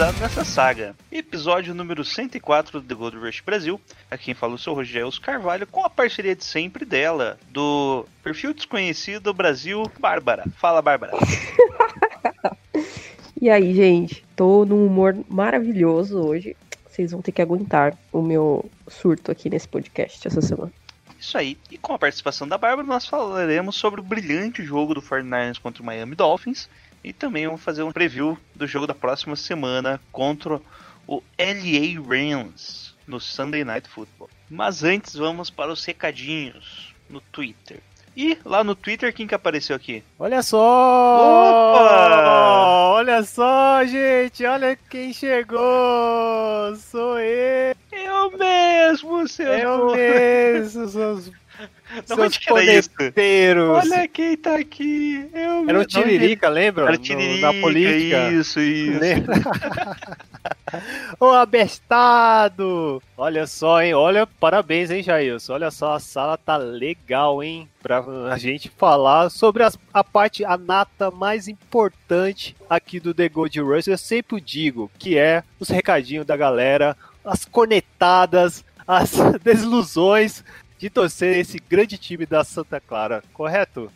Convidado nessa saga. Episódio número 104 do The Gold Rush Brasil. Aqui quem fala o seu Rogério Carvalho, com a parceria de sempre dela, do perfil desconhecido Brasil, Bárbara. Fala, Bárbara. E aí, gente? Tô num humor maravilhoso hoje. Vocês vão ter que aguentar o meu surto aqui nesse podcast essa semana. Isso aí. E com a participação da Bárbara, nós falaremos sobre o brilhante jogo do 49ers contra o Miami Dolphins. E também vamos fazer um preview do jogo da próxima semana contra o LA Rams no Sunday Night Football. Mas antes vamos para os recadinhos no Twitter. E lá no Twitter, quem que apareceu aqui? Olha só! Opa! Olha só, gente! Olha quem chegou! Sou eu! Eu mesmo, seu Eu mesmo! Seus, Seus onde que era isso? conecteiros! Olha quem tá aqui! Eu Era o. Tiririca, lembra? Era o Tiririca, Na política. isso, isso. Ô abestado! Olha só, hein? Olha, parabéns, hein, Jailson? Olha só, a sala tá legal, hein? Pra a gente falar sobre as- a parte, a nata mais importante aqui do The Gold Rush. Eu sempre digo que é os recadinhos da galera, as cornetadas, as desilusões de torcer esse grande time da Santa Clara, correto?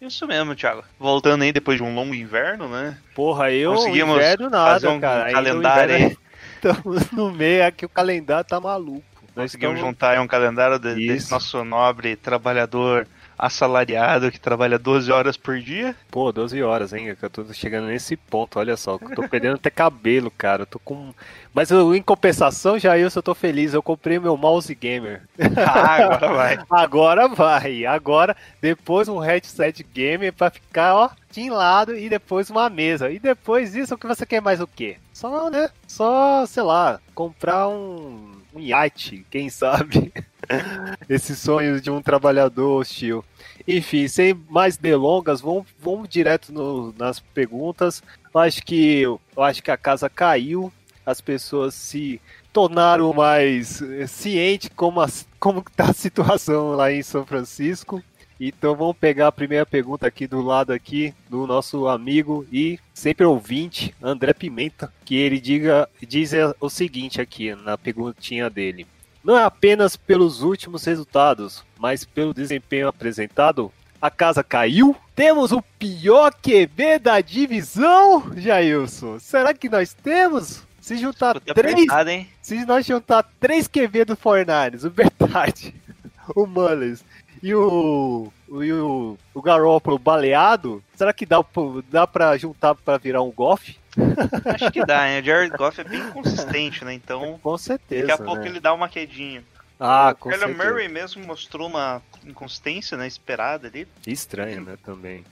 Isso mesmo, Thiago. Voltando aí depois de um longo inverno, né? Porra, eu Conseguimos inverno nada, fazer um cara. Calendário aí. Estamos no meio aqui, o calendário tá maluco. Nós Conseguimos estamos- juntar aí um calendário de- desse nosso nobre trabalhador assalariado que trabalha 12 horas por dia. Pô, 12 horas, hein? que Eu tô chegando nesse ponto, olha só. Eu tô perdendo até cabelo, cara. Eu tô com. Mas eu, em compensação, Jailson, eu tô feliz. Eu comprei meu mouse gamer. Ah, agora vai. Agora vai. Agora, depois um headset gamer pra ficar, ó, de lado e depois uma mesa. E depois disso, o que você quer mais o quê? Só, né? Só, sei lá, comprar um, um iate, quem sabe? Esse sonho de um trabalhador hostil. Enfim, sem mais delongas, vamos, vamos direto no- nas perguntas. Eu acho que eu acho que a casa caiu, as pessoas se tornaram mais eh, cientes como as, como tá a situação lá em São Francisco. Então vamos pegar a primeira pergunta aqui do lado aqui do nosso amigo e sempre ouvinte, André Pimenta, que ele diga diz o seguinte aqui na perguntinha dele. Não é apenas pelos últimos resultados, mas pelo desempenho apresentado, a casa caiu? Temos o pior QB da divisão, Jailson? Será que nós temos? Se juntar três hein? se nós juntar três QB do Fornares, o Bertard, o Mullins e o, e o, o Garoppolo baleado, será que dá, dá pra juntar pra virar um Goff? Acho que dá, hein? O Jared Goff é bem consistente, né? Então, Com certeza. daqui a pouco né? ele dá uma quedinha. Ah, o com Kyler certeza. Murray mesmo mostrou uma inconsistência, né? Esperada ali. Estranho, né, também.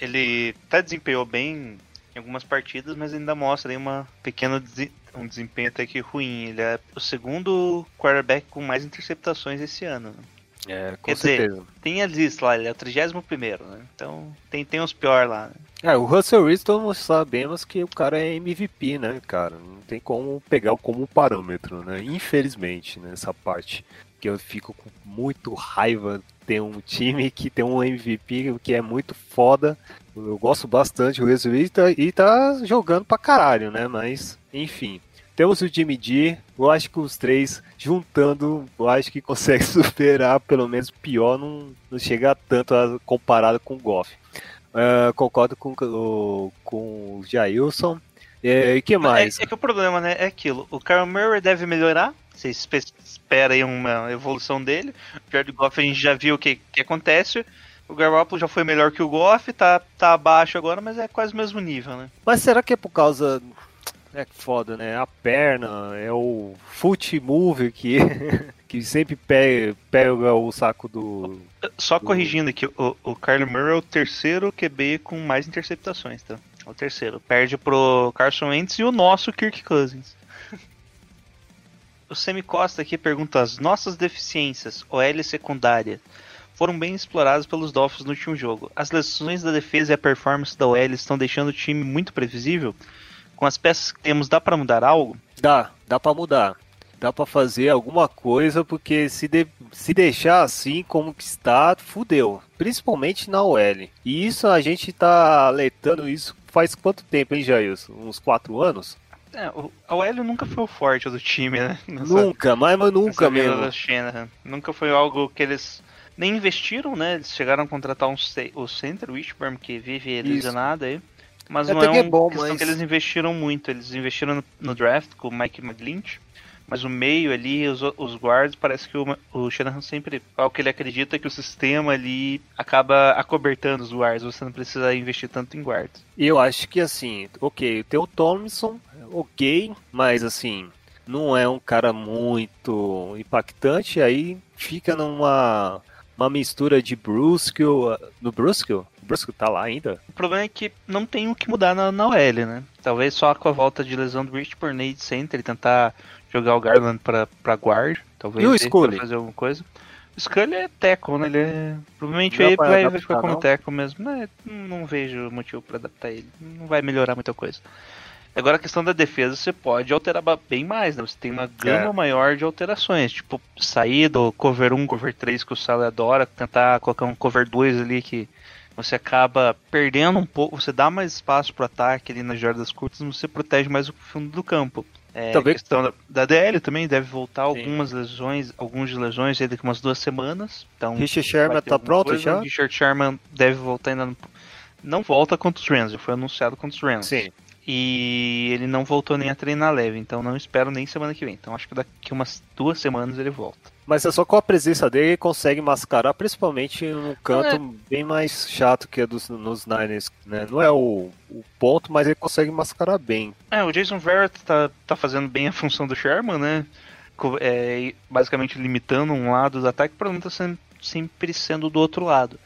Ele até desempenhou bem em algumas partidas, mas ainda mostra aí uma pequena desi- um desempenho até que ruim. Ele é o segundo quarterback com mais interceptações esse ano. né? É, com Quer dizer, certeza. Tem a lista lá, ele é o 31 né? Então tem, tem os pior lá. Né? É, o Russell Wilson nós sabemos que o cara é MVP, né, cara? Não tem como pegar como parâmetro, né? Infelizmente, nessa parte. Que eu fico com muito raiva ter um time que tem um MVP que é muito foda. Eu gosto bastante do Russell Wilson e tá- e tá jogando pra caralho, né? Mas, enfim. Temos o Jimmy G, eu acho que os três juntando, eu acho que consegue superar, pelo menos pior, não, não chega tanto a, comparado com o Goff. Ah, concordo com, o- com o Jailson. É, E que mais? É, é que o problema, né, é aquilo. O Kyler Murray deve melhorar. Você espe- espera aí uma evolução dele. O Jared Goff a gente já viu o que, que acontece. O Garoppolo já foi melhor que o Goff, tá, tá abaixo agora, mas é quase o mesmo nível, né? Mas será que é por causa. É foda, né? A perna, é o foot move que, que sempre pega, pega o saco do. Só corrigindo aqui, o, o Kyler Murray é o terceiro QB com mais interceptações, tá? É o terceiro. Perde pro Carson Wentz e o nosso Kirk Cousins. o Semi Costa aqui pergunta: as nossas deficiências, OL secundária, foram bem exploradas pelos Dolphins no último jogo. As lesões da defesa e a performance da OL estão deixando o time muito previsível? Com as peças que temos, dá para mudar algo? Dá, dá pra mudar. Dá pra fazer alguma coisa, porque se, de- se deixar assim como que está, fudeu. Principalmente na OL. E isso a gente tá alertando isso faz quanto tempo, hein, Jailson? Uns quatro anos? É, o- a OL nunca foi o forte do time, né? Nessa- Nunca, mas, mas nunca mesmo. Shanahan. Nunca foi algo que eles nem investiram, né? Eles chegaram a contratar um o center, o Wishburn, que vive lesionado aí. Mas não é que é bom, questão mas- que eles investiram muito. Eles investiram no, no draft com o Mike McGlinch. Mas o meio ali, os, os guards, parece que o, o Shanahan sempre. Ao que ele acredita é que o sistema ali acaba acobertando os guards. Você não precisa investir tanto em guards. E eu acho que assim, ok, tem o Thompson, ok, mas assim, não é um cara muito impactante, aí fica numa uma mistura de Brusco. No Brusco? O Brusco tá lá ainda? O problema é que não tem o que mudar na, na OL, né? Talvez só com a volta de lesão do Rich por Nate Center e tentar jogar o Garland pra, pra guard. Talvez E o Scully? pra fazer alguma coisa. O Scully é tackle, né? Ele é. Provavelmente pra vai, vai ficar como não? tackle mesmo. Não, é- não vejo motivo pra adaptar ele. Não vai melhorar muita coisa. Agora a questão da defesa você pode alterar bem mais, né? Você tem uma gama É. maior de alterações. Tipo, sair do cover 1, cover 3 que o Sally adora, tentar colocar um cover 2 ali que você acaba perdendo um pouco, você dá mais espaço pro ataque ali nas jardas curtas, mas você protege mais o fundo do campo. É, Talvez- questão da, da DL também deve voltar algumas lesões, algumas lesões aí daqui umas duas semanas. Então, Richard Sherman tá pronto coisa. já? Richard Sherman deve voltar ainda. No... Não volta contra os Rams, foi anunciado contra os Rams. Sim. E ele não voltou nem a treinar leve, então não espero nem semana que vem. Então acho que daqui umas duas semanas ele volta. Mas é só com a presença dele ele consegue mascarar, principalmente num canto É. bem mais chato que é dos, nos Niners, né? Não é o, o ponto, mas ele consegue mascarar bem. É, o Jason Verrett tá, tá fazendo bem a função do Sherman, né? É, basicamente limitando um lado do ataque, o problema tá sendo, sempre sendo do outro lado.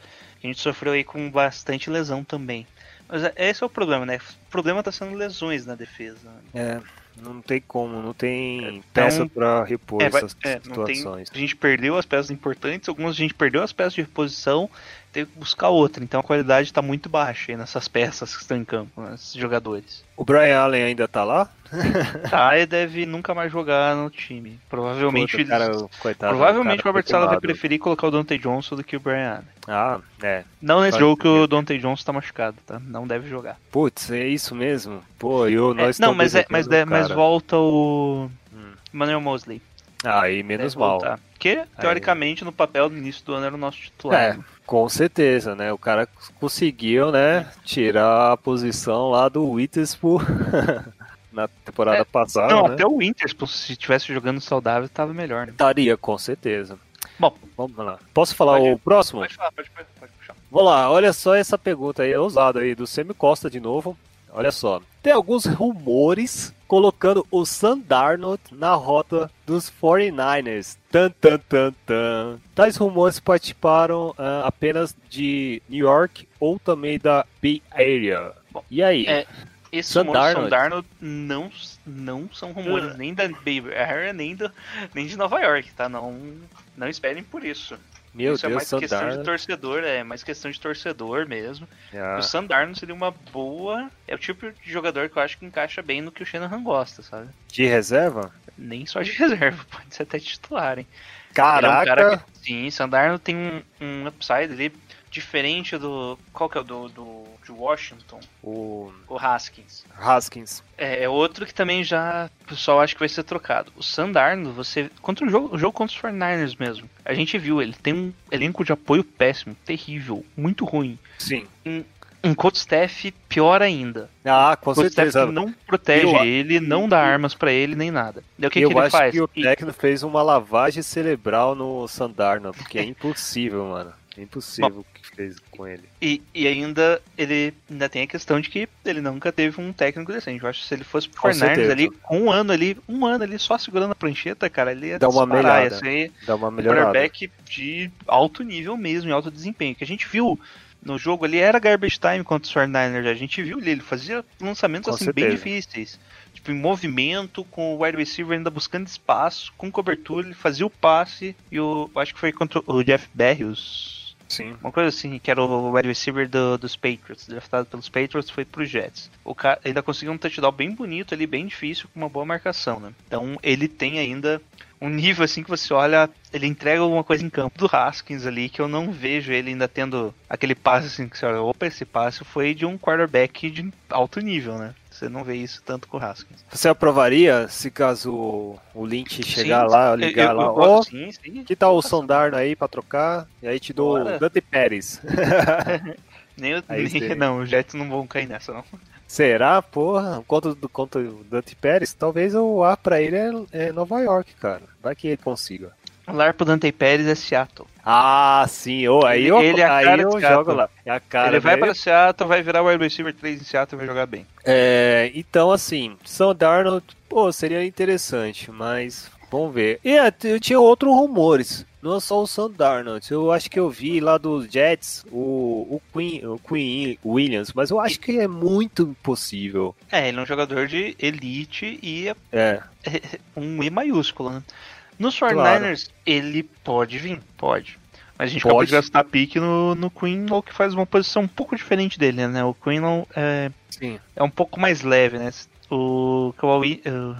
A gente sofreu aí com bastante lesão também. Mas é- esse é o problema, né? O problema tá sendo lesões na defesa. É, não tem como, não tem Então, peça pra repor É, essas é, não tem- situações. a gente perdeu as peças importantes, algumas a gente perdeu as peças de reposição, teve que buscar outra. Então a qualidade está muito baixa aí nessas peças que estão em campo, nesses jogadores. O Brian Allen ainda tá lá? Tá, deve nunca mais jogar no time. Provavelmente, Puta, cara, eles- coitado, provavelmente o Robert Sala vai preferir colocar o Dante Johnson do que o Brian Allen. Ah, é. Não nesse Vai jogo que o Dante Johnson tá machucado, tá? Não deve jogar. Putz, é isso mesmo? Pô, eu, É, nós não, mas, é, mas, de- o mas volta o Hum. Manuel Mosley. Ah, aí menos Deve mal. voltar. Que, teoricamente, no papel do início do ano era o nosso titular. É, com certeza, né? O cara conseguiu, né, tirar a posição lá do Witherspoon na temporada É, passada, Não, né? até o Winter, se tivesse jogando saudável, tava melhor, né? Daria, com certeza. Bom, Vamos lá. Posso falar Pode- o próximo? pode falar, pode, pode puxar. Vamos lá, olha só essa pergunta aí, ousada aí, do Semi Costa de novo. Olha só. Tem alguns rumores colocando o Sam Darnold na rota dos 49ers. Tan, tan, tan, tan. Tais rumores participaram ah, apenas de New York ou também da Bay Area. Bom, e aí? é, Esses Sam rumores Darnold. Sam Darnold não, não são rumores nem da Bay Area, nem, do, nem de Nova York, tá? Não, não esperem por isso. Meu isso é Deus, mais Sam questão de Darnold. torcedor, é mais questão de torcedor mesmo. Ah, O Sam Darnold seria uma boa. É o tipo de jogador que eu acho que encaixa bem no que o Shanahan gosta, sabe? de reserva? Nem só de reserva, pode ser até titular, hein? Caraca! É um cara que, sim, Sam Darnold tem um, um upside ali diferente do. Qual que é o do, do de Washington? O O Haskins. Haskins. É, é outro que também já o pessoal acha que vai ser trocado. O Sam Darnold, você. Contra o jogo, o jogo contra os 49ers mesmo. A gente viu, ele tem um elenco de apoio péssimo, terrível, muito ruim. Sim. Um coach staff pior ainda. Ah, com coach staff certeza. que não protege Eu- ele, não dá armas pra ele, nem nada. E o que, eu que ele acho faz? que o E- técnico fez uma lavagem cerebral no Sandarno, porque é impossível, mano. É impossível que fez com ele. E, e ainda ele ainda tem a questão de que ele nunca teve um técnico decente. Eu acho que se ele fosse pro Com 49ers certeza. ali, com um ano ali, um ano ali só segurando a prancheta, cara, ele ia Dá uma ia melhorada. ser Dá uma um melhorada. quarterback de alto nível mesmo, em alto desempenho. Que a gente viu no jogo ali era garbage time contra os 49ers. A gente viu ele, ele fazia lançamentos Com assim bem certeza. difíceis. Tipo, em movimento, com o wide receiver ainda buscando espaço, com cobertura, ele fazia o passe e o. Acho que foi contra o Jeff Berrios. Sim. Uma coisa assim, que era o wide receiver do- dos Patriots, draftado pelos Patriots, foi pro Jets. O cara ainda conseguiu um touchdown bem bonito ali, bem difícil, com uma boa marcação, né? Então ele tem ainda um nível assim que você olha, ele entrega alguma coisa em campo do Haskins ali, que eu não vejo ele ainda tendo aquele passe assim que você olha, opa, esse passe foi de um quarterback de alto nível, né? Você não vê isso tanto com o Haskins. Você aprovaria se caso o- Lynch chegar Sim, lá, eu- ligar eu- lá? eu gosto, sim, sim. que tal o Sondarno aí pra trocar? E aí te dou Bora. o Dante Pérez. Nem, o- nem- não, os Jets não vão cair nessa, não. Será? Porra, contra, do- contra o Dante Pérez, talvez o A pra ele é, é Nova York, cara. Vai que ele consiga. O lar pro Dante Pérez é Seattle. Ah, sim. ô, aí Ele- eu, ele é a aí eu jogo lá. É a cara ele vai para Seattle, vai virar wide receiver 3 em Seattle e vai jogar bem. É, então, assim, São Darnold, pô, seria interessante, mas vamos ver. E é, eu tinha outros rumores, não só o São Darnold. Eu acho que eu vi lá dos Jets o, o, Queen, o Queen Williams, mas eu acho que é muito impossível. É, ele é um jogador de elite e é É, um E maiúsculo, né? Nos Claro. 49ers, ele pode vir, pode. Mas a gente Pode. gastar pique no, no Queenlow, que faz uma posição um pouco diferente dele, né? O Queenlow é, sim. é um pouco mais leve, né? O Kawhi, o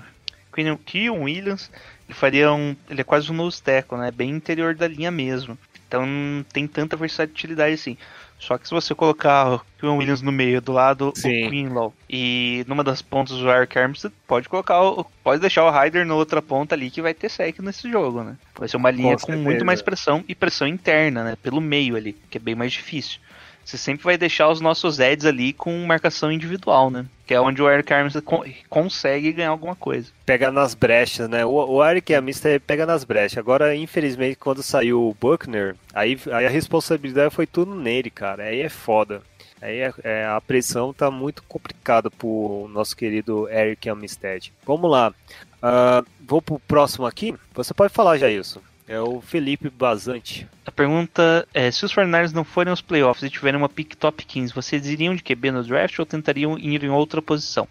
Queen- Keon Williams, ele faria um. Ele é quase um nose tackle, né? Bem interior da linha mesmo. Então não tem tanta versatilidade assim. Só que se você colocar o Williams no meio, do lado Sim. o Queenlaw, e numa das pontas o Eric Armstead, pode colocar o, pode deixar o Ryder na outra ponta ali que vai ter sec nesse jogo, né? Vai ser uma linha com, certeza. muito mais pressão e pressão interna, né? Pelo meio ali, que é bem mais difícil. Você sempre vai deixar os nossos Eds ali com marcação individual, né? Que é onde o Eric Armstead con- consegue ganhar alguma coisa. Pega nas brechas, né? O, o Eric Amista pega nas brechas. Agora, infelizmente, quando saiu o Buckner, aí, aí a responsabilidade foi tudo nele, cara. Aí é foda. Aí é- é, a pressão tá muito complicada pro nosso querido Eric Amistad. Vamos lá. Ah, vou pro próximo aqui. Você pode falar já isso. É o Felipe Bazante. A pergunta é: se os 49ers não forem aos playoffs e tiverem uma pick top 15, vocês iriam de QB no draft ou tentariam ir em outra posição?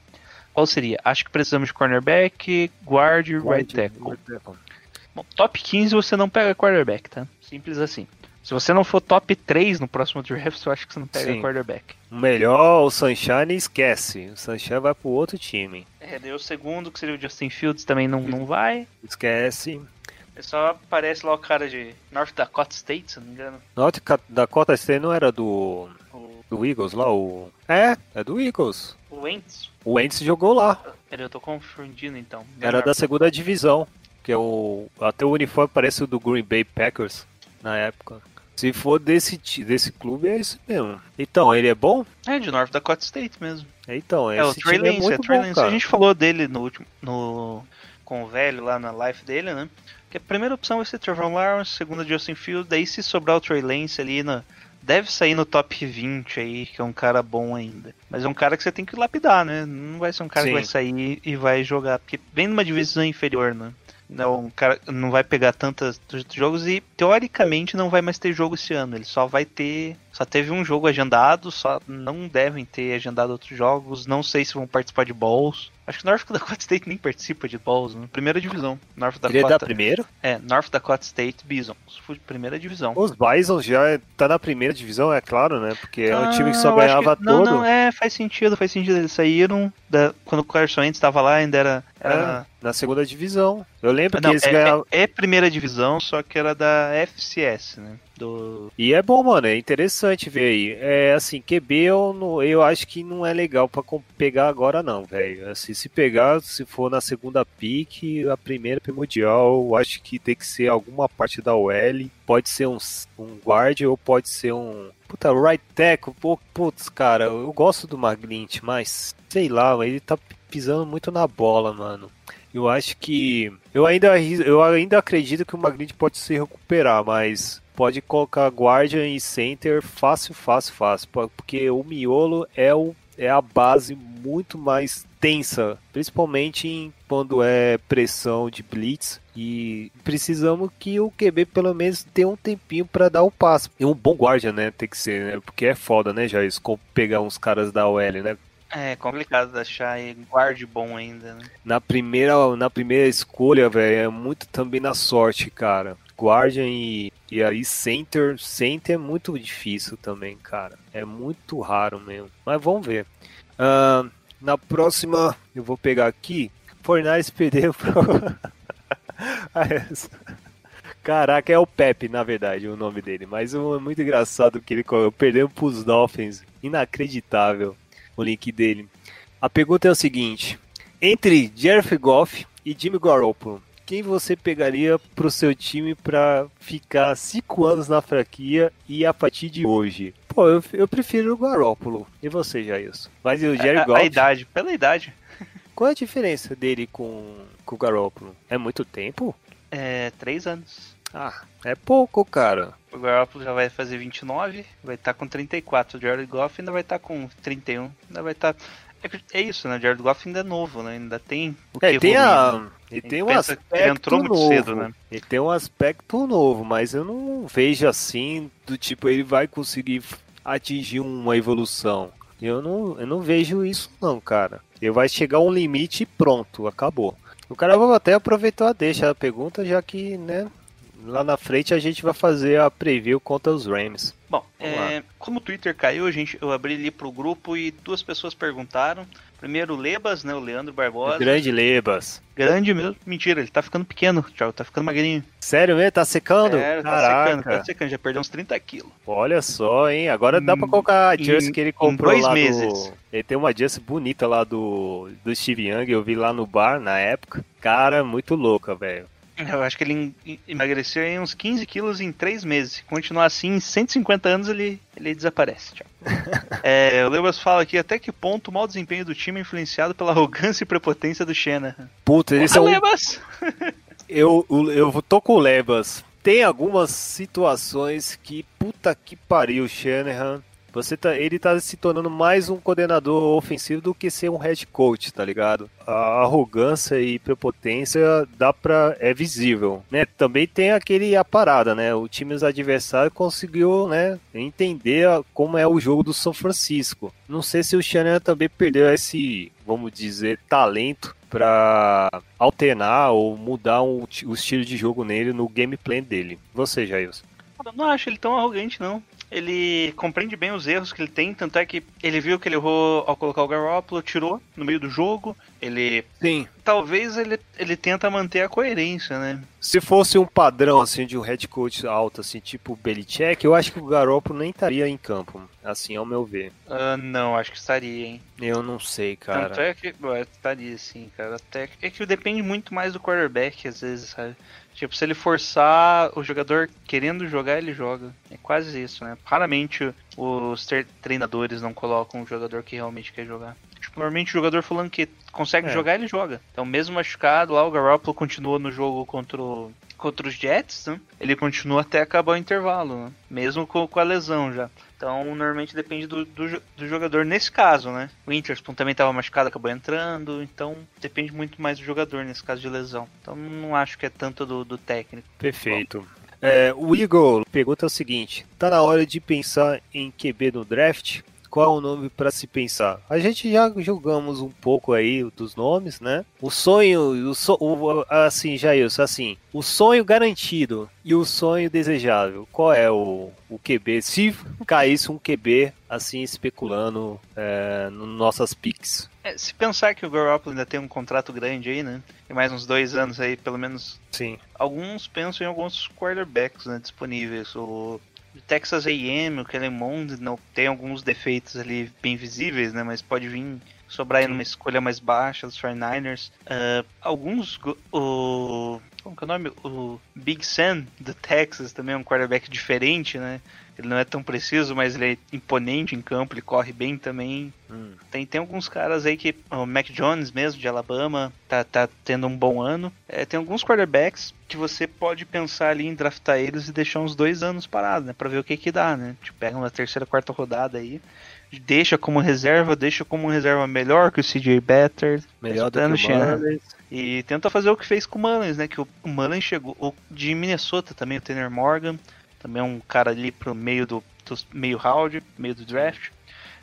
Qual seria? Acho que precisamos de cornerback, guard e right tackle. Bom, top 15 você não pega quarterback, tá? Simples assim. Se você não for top 3 no próximo draft, eu acho que você não pega Sim. quarterback. Melhor, o Sunshine esquece. O Sunshine vai pro outro time. É, daí o segundo, que seria o Justin Fields, também não, não vai. Esquece. É só aparece lá o cara de North Dakota State, se não me engano. Norte Dakota State não era do, O, do Eagles lá? O... É, é do Eagles. o Wentz. O Wentz jogou lá. Peraí, eu tô confundindo então. Era da segunda divisão. Que é o. Até o uniforme parece o do Green Bay Packers na época. Se for desse, desse clube, é isso mesmo. Então, ele é bom? É, de North Dakota State mesmo. Então, É, o Trey é Lance, é, muito Trey Lance. A gente falou dele no último. No, com o velho lá na live dele, né? Que a primeira opção vai ser Trevor Lawrence, segunda Justin Fields, daí se sobrar o Trey Lance ali na. Deve sair no top 20 aí, que é um cara bom ainda. Mas é um cara que você tem que lapidar, né? Não vai ser um cara Sim. que vai sair e vai jogar. Porque vem numa divisão inferior, né? Não, um cara não vai pegar tantos jogos e teoricamente não vai mais ter jogo esse ano. Ele só vai ter. Só teve um jogo agendado, só não devem ter agendado outros jogos. Não sei se vão participar de balls. Acho que North Dakota State nem participa de balls, né? Primeira divisão. North é da Dakota. primeira? É, North Dakota State Bisons. Primeira divisão. Os Bison já tá na primeira divisão, é claro, né? Porque é um time que só Ah, ganhava que- Não, todo. não, é, faz sentido, faz sentido. Eles saíram da, quando o Carson Wentz estava lá, ainda era. era É, na segunda divisão. Eu lembro Não, que eles é, ganhavam. é- é primeira divisão, só que era da FCS, né? Do... E é bom, mano, é interessante ver aí. É assim, QB eu, não, eu acho que não é legal pra pegar agora não, velho. Assim, se pegar, se for na segunda pick, a primeira primordial, eu acho que tem que ser alguma parte da OL. Pode ser um, um guard ou pode ser um... Puta, right tackle, putz, cara, eu gosto do Maglint, mas sei lá, ele tá pisando muito na bola, mano. Eu acho que. Eu ainda, eu ainda acredito que o Magnitte pode se recuperar, mas pode colocar Guardian e Center fácil, fácil, fácil. po- Porque o miolo é, o, é a base muito mais tensa, principalmente em, quando é pressão de blitz. E precisamos que o QB pelo menos tenha um tempinho para dar o passo. E um bom guarda, né? Tem que ser, né? Porque é foda, né, já isso, pegar uns caras da OL, né? É complicado achar guarde bom ainda, né? Na primeira, na primeira escolha, velho, é muito também na sorte, cara. Guardian e, e aí Center, Center é muito difícil também, cara. É muito raro mesmo. Mas vamos ver. Ah, na próxima, eu vou pegar aqui. Fornais perdeu pro. Caraca, é o Pepe, na verdade, o nome dele. Mas é muito engraçado que ele perdeu pros Dolphins. Inacreditável o link dele. A pergunta é o seguinte: entre Jeff Goff e Jimmy Garoppolo, quem você pegaria pro seu time para ficar cinco anos na franquia e a partir de hoje? Pô, eu, eu prefiro o Garoppolo. E você, Jailson? Mas e o Jerry a, Goff? a idade, pela idade. Qual é a diferença dele com, com o Garoppolo? É muito tempo? É, três anos. Ah, é pouco, cara. O Garoppolo já vai fazer 29, vai estar com 34. O Jared Goff ainda vai estar com 31. Ainda vai estar. Que- é isso, né? Jared Goff ainda é novo, né? Ainda tem o que É, tem a. né? Ele tem um aspecto ele entrou muito novo. cedo, né? Ele tem um aspecto novo, mas eu não vejo assim do tipo ele vai conseguir atingir uma evolução. Eu não, eu não vejo isso não, cara. Ele vai chegar a um limite e pronto, acabou. O cara vai até aproveitar a deixa a pergunta, já que, né, lá na frente a gente vai fazer a preview contra os Rams. Bom, é, como o Twitter caiu, a gente, eu abri ali pro grupo e duas pessoas perguntaram. Primeiro o Lebas, né? O Leandro Barbosa. Grande Lebas. Grande mesmo. Mentira, ele tá ficando pequeno, Thiago. Tá ficando magrinho. Sério mesmo? Tá secando? É, tá Caraca. secando, tá secando. Já perdeu uns 30 quilos. Olha só, hein? Agora dá pra Em- colocar a jersey que ele comprou dois lá meses. do... Ele tem uma jersey bonita lá do, do Steve Young, eu vi lá no bar na época. Cara, muito louca, velho. Eu acho que ele em- emagreceu em uns 15 quilos em 3 meses. Se continuar assim, em 150 anos ele, ele desaparece. Tchau. é, o Lebas fala aqui até que ponto o mau desempenho do time é influenciado pela arrogância e prepotência do Shanahan. Puta, eles Porra, são... Lebas! Eu, eu, eu tô com o Lebas. Tem algumas situações que, puta que pariu, Shanahan. Você tá, ele tá se tornando mais um coordenador ofensivo do que ser um head coach, tá ligado? A arrogância e prepotência dá pra, é visível, né? Também tem aquele a parada, né? O time dos adversários conseguiu, né, entender a- como é o jogo do São Francisco. Não sei se o Shanahan também perdeu esse, vamos dizer, talento pra alternar ou mudar o, ti- o estilo de jogo nele no gameplay dele. Você, Jailson? Eu não acho ele tão arrogante, não. Ele compreende bem os erros que ele tem, tanto é que ele viu que ele errou ao colocar o Garoppolo, tirou no meio do jogo. Ele. Sim. Talvez ele, ele tenta manter a coerência, né? Se fosse um padrão assim de um head coach alto, assim, tipo Belichick, eu acho que o Garoppolo nem estaria em campo, assim, ao meu ver. Ah, não, acho que estaria, hein? Eu não sei, Tanto cara. é que. Ué, estaria sim, cara. Até que- é que depende muito mais do quarterback, às vezes, sabe? Tipo, se ele forçar o jogador querendo jogar, ele joga. É quase isso, né? Raramente os tre- treinadores não colocam um jogador que realmente quer jogar. Tipo, normalmente o jogador falando que consegue É. jogar, ele joga. Então, mesmo machucado, lá o Garoppolo continuou no jogo contra, o- contra os Jets, né? Ele continua até acabar o intervalo, né? Mesmo com, com a lesão já. Então, normalmente depende do, do, do jogador nesse caso, né? O Witherspoon também estava machucado, acabou entrando. Então, depende muito mais do jogador nesse caso de lesão. Então, não acho que é tanto do, do técnico. Perfeito. É, o Igor pergunta o seguinte: tá na hora de pensar em QB no draft? Qual é o nome para se pensar? A gente já julgamos um pouco aí dos nomes, né? O sonho, o so, o, assim, Jailson, assim, o sonho garantido e o sonho desejável. Qual é o, o QB? Se caísse um QB, assim, especulando é, nas nossas picks. É, se pensar que o Garoppolo ainda tem um contrato grande aí, né? Tem mais uns dois anos aí, pelo menos Sim. alguns pensam em alguns quarterbacks né, disponíveis. O Texas A&M, o Kellen Mond, não tem alguns defeitos ali bem visíveis, né? Mas pode vir sobrar numa escolha mais baixa dos 49ers. Ah, alguns, o como que é o nome? O Big Sam do Texas também é um quarterback diferente, né? Ele não é tão preciso, mas ele é imponente em campo, ele corre bem também. Hum. Tem, tem alguns caras aí que. O Mac Jones mesmo, de Alabama, tá, tá tendo um bom ano. É, tem alguns quarterbacks que você pode pensar ali em draftar eles e deixar uns dois anos parados, né? Pra ver o que que dá, né? Tipo, pega uma terceira, quarta rodada aí. Deixa como reserva, deixa como reserva melhor que o CJ Better. Melhor do que o. Mullins. E tenta fazer o que fez com o Mullins, né? Que o Mullins chegou o de Minnesota também, o Tanner Morgan, também é um cara ali pro meio do, do meio round, meio do draft.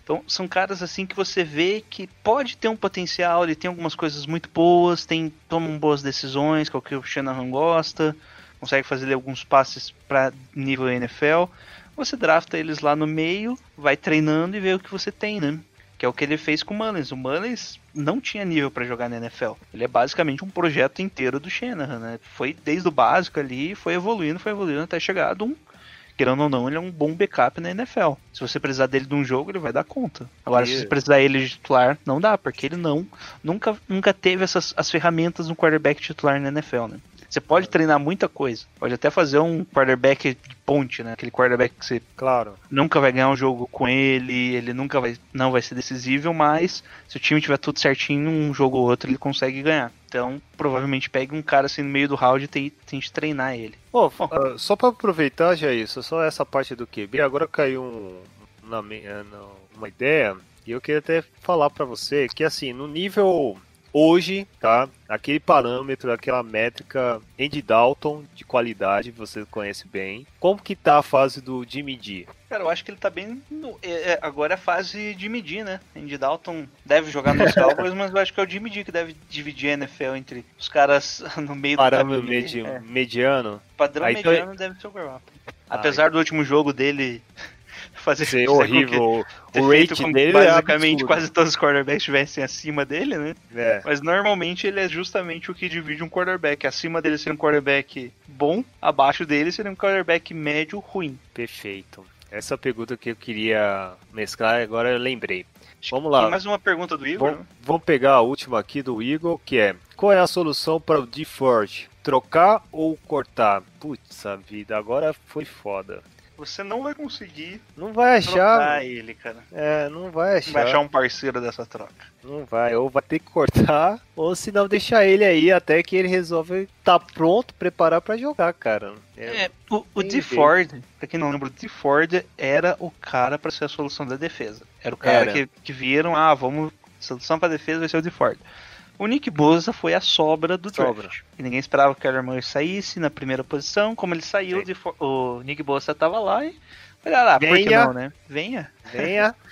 Então são caras assim que você vê que pode ter um potencial, ele tem algumas coisas muito boas, tem tomam boas decisões, que é o que o Shanahan gosta, consegue fazer alguns passes para nível NFL. Você drafta eles lá no meio, vai treinando e vê o que você tem, né? Que é o que ele fez com o Mullins. O Mullins não tinha nível para jogar na NFL. Ele é basicamente um projeto inteiro do Shanahan, né? Foi desde o básico ali, foi evoluindo, foi evoluindo até chegar a um querendo ou não, ele é um bom backup na NFL. Se você precisar dele de um jogo, ele vai dar conta. Agora, E- se você precisar ele de titular, não dá, porque ele não nunca, nunca teve essas as ferramentas no quarterback titular na NFL, né? Você pode treinar muita coisa, pode até fazer um quarterback de ponte, né? Aquele quarterback que você Claro. nunca vai ganhar um jogo com ele, ele nunca vai, não vai ser decisivo, mas se o time tiver tudo certinho, um jogo ou outro ele consegue ganhar. Então, provavelmente pegue um cara assim no meio do round e tente, treinar ele. Pô, ah, só pra aproveitar já isso, só essa parte do QB, agora caiu um, na, eh, na- uma ideia e eu queria até falar pra você que assim, no nível hoje, tá? Aquele parâmetro, aquela métrica Andy Dalton de qualidade, você conhece bem. Como que tá a fase do Jimmy G? Cara, eu acho que ele tá bem. no- é- é- agora é a fase de medir, né? Andy Dalton deve jogar nos Cowboys, mas eu acho que é o Jimmy D que deve dividir a NFL entre os caras no meio do Parâmetro caminho. medi- É. mediano? Padrão Aí, então- mediano deve ser o Garoppolo. Apesar do último jogo dele fazer Ser com que- horrível. ter O rate com que dele é basicamente absurdo. quase todos os quarterbacks estivessem acima dele, né? É. Mas normalmente ele é justamente o que divide um quarterback. Acima dele ser um quarterback bom, abaixo dele seria um quarterback médio ruim. Perfeito. Essa é pergunta que eu queria mesclar, agora eu lembrei. Vamos lá. Tem mais uma pergunta do Igor? Vamos, vamos pegar a última aqui do Eagle, que é: qual é a solução para o DeForge? Trocar ou cortar? Putz, a vida, agora foi foda. Você não vai conseguir Não vai achar. ele, cara. É, não vai achar. Não vai achar um parceiro dessa troca. Não vai. Ou vai ter que cortar, ou se não, deixar ele aí até que ele resolve tá pronto, preparar para jogar, cara. É, É, o, o tem D. Ford, pra quem não lembra, o D. Ford era o cara pra ser a solução da defesa. Era o cara Era. que, que viram, ah, vamos, solução pra defesa vai ser o D. Ford. O Nick Bosa foi a sobra do Sobra. draft. E ninguém esperava que o Kyler Murray saísse na primeira posição. Como ele saiu, o, Nick Bosa tava lá e... Olha lá, por que Venha. não, né? Venha. venha.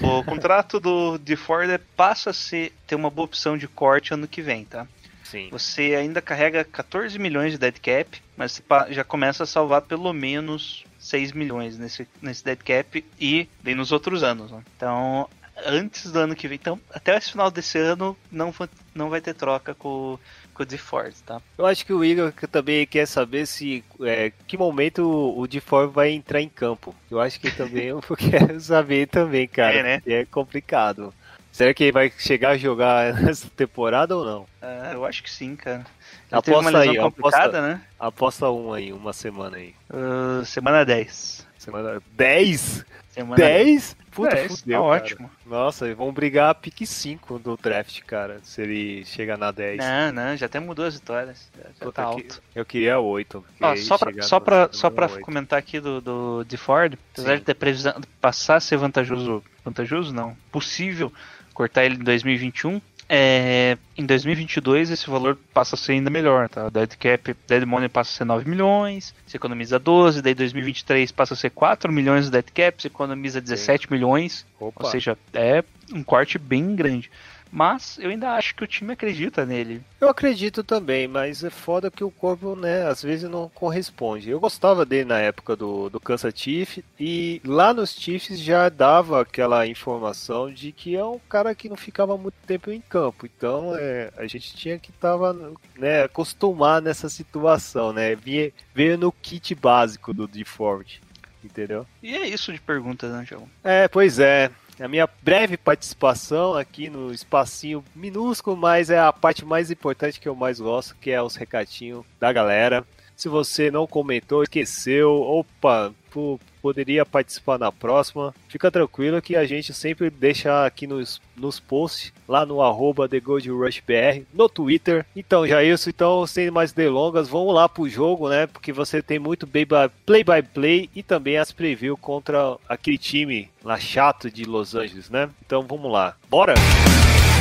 O contrato do D. Ford passa a ser, ter uma boa opção de corte ano que vem, tá? Sim. Você ainda carrega 14 milhões de dead cap, mas você já começa a salvar pelo menos 6 milhões nesse, nesse dead cap e vem nos outros anos. né? Então, antes do ano que vem, então, até esse final desse ano, não, não vai ter troca com, com o DeFord, tá? Eu acho que o Igor também quer saber se é, que momento o DeFord vai entrar em campo. Eu acho que também eu quero saber também, cara. É, né? É complicado. Será que ele vai chegar a jogar nessa temporada ou não? Ah, eu acho que sim, cara. Ele Aposta aí, aposta, né? aposta um aí, uma semana aí. Ah, semana 10. Semana 10? Semana 10? Puta, 10, fudeu, tá cara. ótimo. Nossa, vão brigar a pique 5 do draft, cara, se ele chegar na 10. Não, não, já até mudou as vitórias. Já, já Puta, tá que- alto. Eu queria 8. Ó, só pra, só pra, só pra comentar aqui do, do de Ford, apesar Sim. de ter previsão passar a ser vantajoso, vantajoso não, possível cortar ele em 2021, é, em 2022 esse valor passa a ser ainda melhor, tá? Dead cap, dead money passa a ser 9 milhões, você economiza 12, daí 2023 passa a ser 4 milhões de dead cap, você economiza 17 milhões, Opa. ou seja, é um corte bem grande. Mas eu ainda acho que o time acredita nele. Eu acredito também, mas é foda que o corpo, né, às vezes não corresponde. Eu gostava dele na época do, do Kansas Chiefs e lá nos Chiefs já dava aquela informação de que é um cara que não ficava muito tempo em campo. Então é, a gente tinha que tava, né, acostumar nessa situação, né, ver, ver no kit básico do DeFord, entendeu? E é isso de perguntas, né, João? É, pois é. A minha breve participação aqui no espacinho minúsculo, mas é a parte mais importante que eu mais gosto, que é os recadinhos da galera. Se você não comentou, esqueceu, opa, pô, poderia participar na próxima, fica tranquilo que a gente sempre deixa aqui nos, nos posts, lá no arroba TheGoldRushBR, no Twitter. Então, já isso, então, sem mais delongas, vamos lá pro jogo, né? Porque você tem muito play-by-play play e também as preview contra aquele time lá chato de Los Angeles, né? Então, vamos lá. Bora! O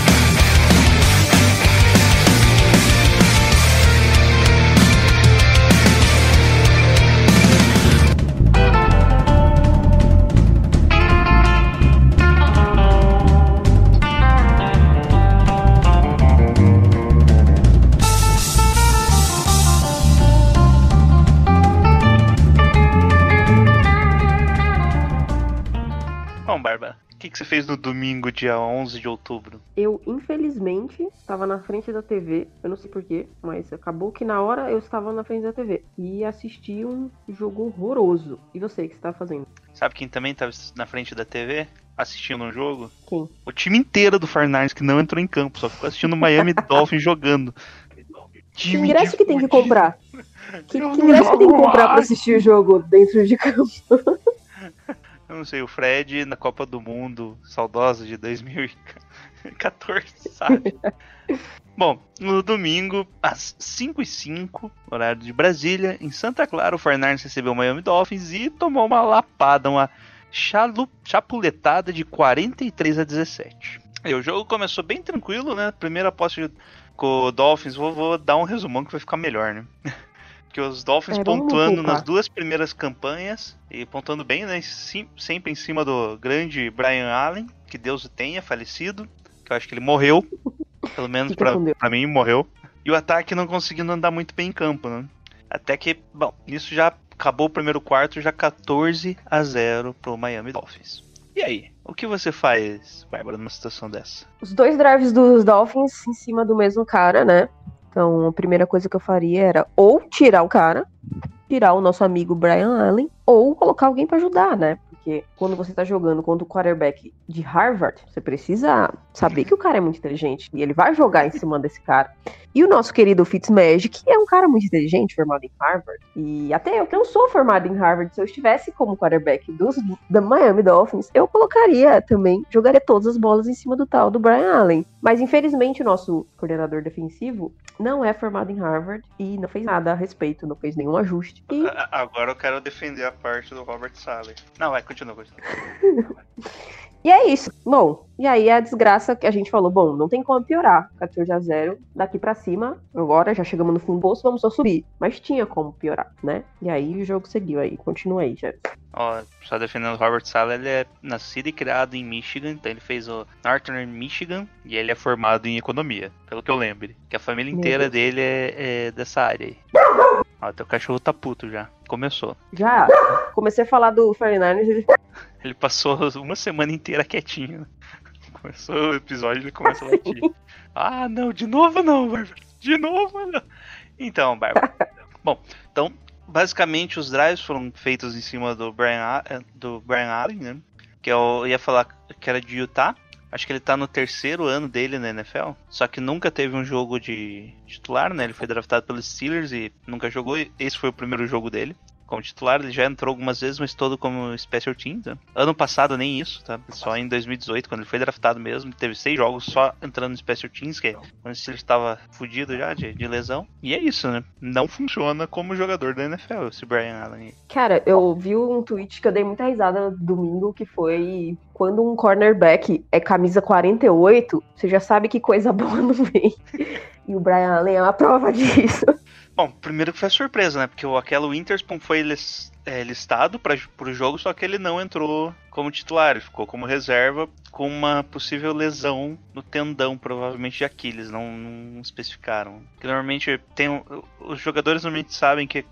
que, que você fez no domingo, dia 11 de outubro? Eu, infelizmente, estava na frente da TV. Eu não sei porquê, mas acabou que na hora eu estava na frente da TV. E assisti um jogo horroroso. E você, o que você tá fazendo? Sabe quem também estava na frente da TV? Assistindo um jogo? Quem? O time inteiro do Farnares que não entrou em campo, só ficou assistindo o Miami Dolphins jogando. Que ingresso que tem que comprar? Que, que ingresso que tem que comprar pra assistir o jogo dentro de campo? Não sei, o Fred na Copa do Mundo, saudosa de 2014, sabe? Bom, no domingo, às 5 e 05 horário de Brasília, em Santa Clara, o Fernandes recebeu o Miami Dolphins e tomou uma lapada, uma chalu, chapuletada de 43 a 17. E o jogo começou bem tranquilo, né? Primeira aposta com o Dolphins, vou, vou dar um resumão que vai ficar melhor, né? Que os Dolphins é, pontuando nas duas primeiras campanhas e pontuando bem, né? Sempre em cima do grande Brian Allen, que Deus o tenha, falecido. Que eu acho que ele morreu. Pelo menos pra, pra mim, morreu. E o ataque não conseguindo andar muito bem em campo, né? Até que, bom, isso já acabou o primeiro quarto, já 14 a 0 pro Miami Dolphins. E aí, o que você faz, Bárbara, numa situação dessa? Os dois drives dos Dolphins em cima do mesmo cara, né? Então, a primeira coisa que eu faria era ou tirar o cara, tirar o nosso amigo Brian Allen, ou colocar alguém para ajudar, né? Porque quando você tá jogando contra o quarterback de Harvard, você precisa saber que o cara é muito inteligente e ele vai jogar em cima desse cara. E o nosso querido Fitzmagic é um cara muito inteligente, formado em Harvard. E até eu que não sou formado em Harvard, se eu estivesse como quarterback dos da Miami Dolphins, eu colocaria também, jogaria todas as bolas em cima do tal do Brian Allen. Mas infelizmente o nosso coordenador defensivo não é formado em Harvard e não fez nada a respeito, não fez nenhum ajuste. E... Agora eu quero defender a parte do Robert Saleh. Não, vai, continua, continua. E é isso. Bom, e aí a desgraça que a gente falou, bom, não tem como piorar. 14 a 0 daqui para cima. Agora já chegamos no fundo do bolso, vamos só subir. Mas tinha como piorar, né? E aí o jogo seguiu aí. Continua aí, Jeff. Ó, só defendendo o Robert Sala, ele é nascido e criado em Michigan, então ele fez o Northern Michigan e ele é formado em economia, pelo que eu lembro. Que a família inteira dele é, é dessa área aí. Ó, teu cachorro tá puto já. Começou. Já. Comecei a falar do Fernandes. Ele... ele passou uma semana inteira quietinho. Começou o episódio ele começa a latir. ah, não, de novo não, Bárbara. De novo não. Então, Bárbara. Bom, então, basicamente os drives foram feitos em cima do Brian, do Brian Allen, né? Que eu ia falar que era de Utah. Acho que ele tá no terceiro ano dele na NFL. Só que nunca teve um jogo de titular, né? Ele foi draftado pelos Steelers e nunca jogou. Esse foi o primeiro jogo dele como titular, ele já entrou algumas vezes, mas todo como special team. Né? Ano passado nem isso, tá? Só em 2018, quando ele foi draftado mesmo, teve seis jogos só entrando no special teams, que é quando ele estava fudido já de, de, lesão. E é isso, né? Não funciona como jogador da NFL, esse Brian Allen. Cara, eu vi um tweet que eu dei muita risada no domingo, que foi quando um cornerback é camisa 48, você já sabe que coisa boa não vem. E o Brian Allen é uma prova disso. Bom, primeiro que foi surpresa, né? Porque o Aquelo Winterspoon foi é, listado para o jogo, só que ele não entrou como titular, ele ficou como reserva com uma possível lesão no tendão, provavelmente de Aquiles, não, não especificaram. Normalmente tem os jogadores normalmente sabem que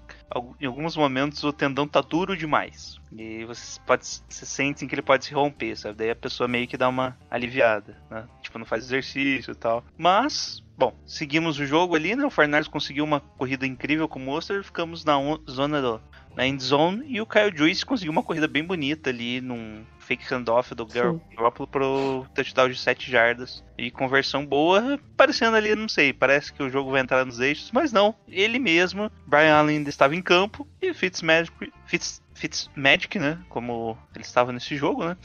em alguns momentos o tendão tá duro demais. E você pode se sentem que ele pode se romper, sabe? Daí a pessoa meio que dá uma aliviada, né? Tipo, não faz exercício e tal. Mas Bom, seguimos o jogo ali, né? O Fernandes conseguiu uma corrida incrível com o Monster, ficamos na zona do na end zone e o Kyle Juice conseguiu uma corrida bem bonita ali num fake handoff do Gar- Garoppolo pro touchdown de 7 jardas. E conversão boa, parecendo ali, não sei, parece que o jogo vai entrar nos eixos, mas não, ele mesmo, Brian Allen ainda estava em campo e Fitzmagic, Fitz, Fitzmagic, né, como ele estava nesse jogo, né,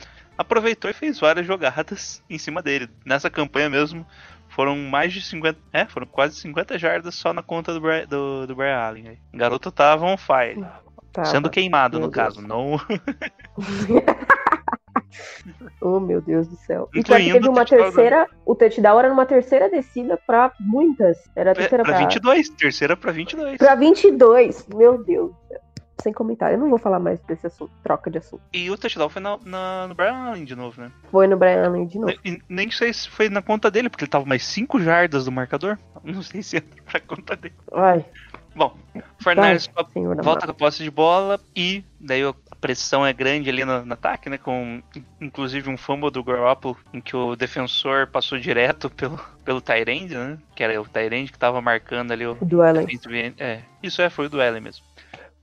aproveitou e fez várias jogadas em cima dele. Nessa campanha mesmo, foram mais de 50. É, foram quase 50 jardas só na conta do, Bri- do, do Brian Allen. aí. O garoto tava on fire. Tava. Sendo queimado, Meu no Deus. caso. Não. Oh, meu Deus do céu. E teve uma touchdown terceira. O touchdown era numa terceira descida pra muitas. Era a terceira pra pra, 22. Terceira pra 22. pra 22. Meu Deus do céu. Sem comentário. Eu não vou falar mais desse assunto. Troca de assunto. E o touchdown foi na, na- no Brian Allen de novo, né? Foi no Brian Allen de novo. E nem sei se foi na conta dele, porque ele tava mais 5 jardas do marcador. Não sei se entra pra conta dele. Ai, Bom, Fernandes volta com a posse de bola e daí a pressão é grande ali no, no ataque, né? Com inclusive um fumble do Garoppolo em que o defensor passou direto pelo, pelo Tyrande, né? Que era o Tyrande que tava marcando ali o do Allen. É, isso é, foi o do Allen mesmo.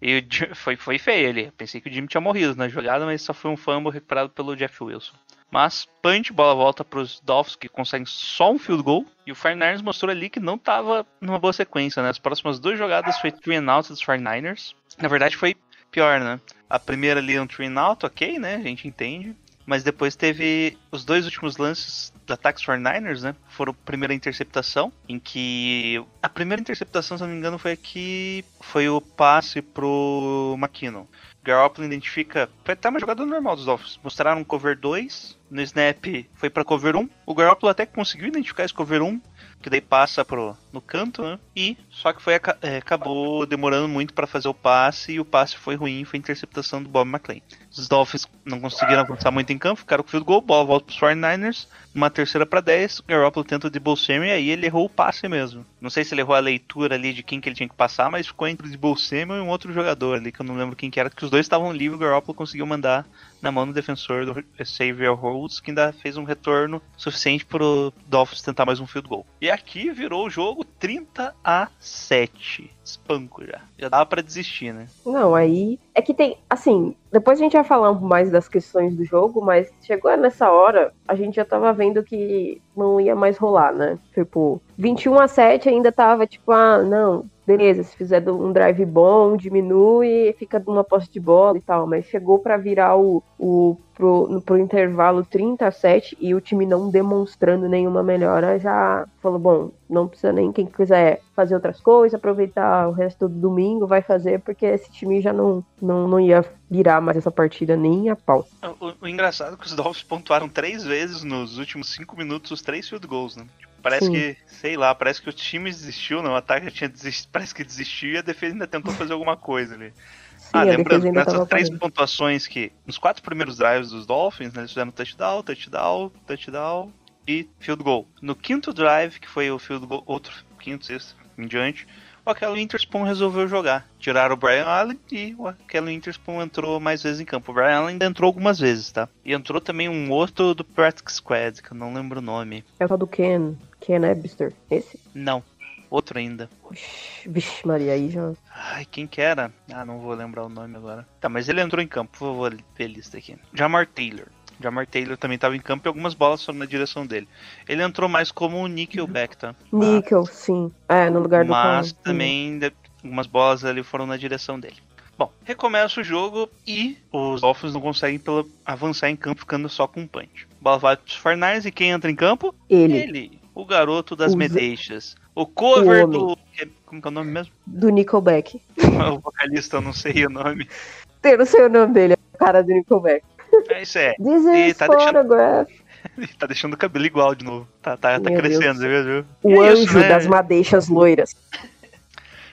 E foi, foi feio ali. Pensei que o Jimmy tinha morrido na jogada, mas só foi um fumble recuperado pelo Jeff Wilson. Mas, punch, bola volta para os Dolphins que conseguem só um field goal. E o 49ers mostrou ali que não estava numa boa sequência, né? As próximas duas jogadas foi three and out dos 49ers. Na verdade foi pior, né? A primeira ali é um three and out, ok, né? A gente entende. Mas depois teve os dois últimos lances ataque dos 49ers, né? Foram a primeira interceptação, em que. A primeira interceptação, se não me engano, foi aqui. Foi o passe pro McKinnon. Garoppolo identifica. Foi até uma jogada normal dos Dolphins. Mostraram cover 2. No snap foi pra cover 1. O Garoppolo até conseguiu identificar esse cover 1. Que daí passa pro, no canto, né? E só que foi é, acabou demorando muito pra fazer o passe. E o passe foi ruim. Foi interceptação do Bob McLean. Os Dolphins não conseguiram avançar muito em campo. Ficaram com o field goal. Bola volta pros 49ers. Uma terceira pra 10. O Garoppolo tenta o Debo. E aí ele errou o passe mesmo. Não sei se ele errou a leitura ali de quem que ele tinha que passar. Mas ficou entre o Debo Samuel e um outro jogador ali. Que eu não lembro quem que era. Que os dois estavam livres. O Garoppolo conseguiu mandar na mão do defensor do Xavier Rhodes, que ainda fez um retorno suficiente pro Dolphins tentar mais um field goal. E aqui virou o jogo 30 a 7. Espanco já. Já dava pra desistir, né? Não, aí. É que tem. Assim, depois a gente vai falar mais das questões do jogo, mas chegou nessa hora, a gente já tava vendo que não ia mais rolar, né? Tipo, 21 a 7 ainda tava tipo, ah, não, beleza, se fizer um drive bom, diminui, fica numa posse de bola e tal, mas chegou pra virar o, o pro, pro intervalo 30 a 7 e o time não demonstrando nenhuma melhora, já falou, bom, não precisa nem quem quiser fazer outras coisas, aproveitar o resto do domingo, vai fazer, porque esse time já não, não, não ia virar mais essa partida nem a pau. O, o engraçado é que os Dolphins pontuaram três vezes nos últimos cinco minutos os três field goals, né? Tipo, parece Sim. que, sei lá, parece que o time desistiu, não. O ataque já tinha desistido, parece que desistiu e a defesa ainda tentou fazer alguma coisa ali. Ah, lembrando, nessas três parando. pontuações que, nos quatro primeiros drives dos Dolphins, né, eles fizeram touchdown, touchdown, touchdown e field goal. No quinto drive, que foi o field goal, outro quinto, sexto, em diante, o Aquelo Interspoon resolveu jogar. Tiraram o Brian Allen e o Aquelo Interspoon entrou mais vezes em campo. O Brian Allen ainda entrou algumas vezes, tá? E entrou também um outro do Practice Squad, que eu não lembro o nome. É o do Ken, Ken Ebster, esse? Não, outro ainda. Vixe, vixe, Maria, aí já... Ai, quem que era? Ah, não vou lembrar o nome agora. Tá, mas ele entrou em campo, vou vou ver a lista aqui. Jamar Taylor. Jamar Taylor também estava em campo e algumas bolas foram na direção dele. Ele entrou mais como um Nickelback, tá? Nickel, sim. É, no lugar do Mas Conor. também de- algumas bolas ali foram na direção dele. Bom, recomeça o jogo e os Dolphins não conseguem pelo- avançar em campo ficando só com um punch. Bola vai pros 49ers e quem entra em campo? Ele, Ele, o garoto das O medeixas. O cover O do... Como que é o nome mesmo? do Nickelback. o vocalista, eu não sei o nome. Eu não sei o nome dele, é o cara do Nickelback. É isso é. This E tá deixando-. Ele tá deixando o cabelo igual de novo. Tá, tá, tá crescendo, Deus. viu? O é anjo isso, né? das madeixas loiras.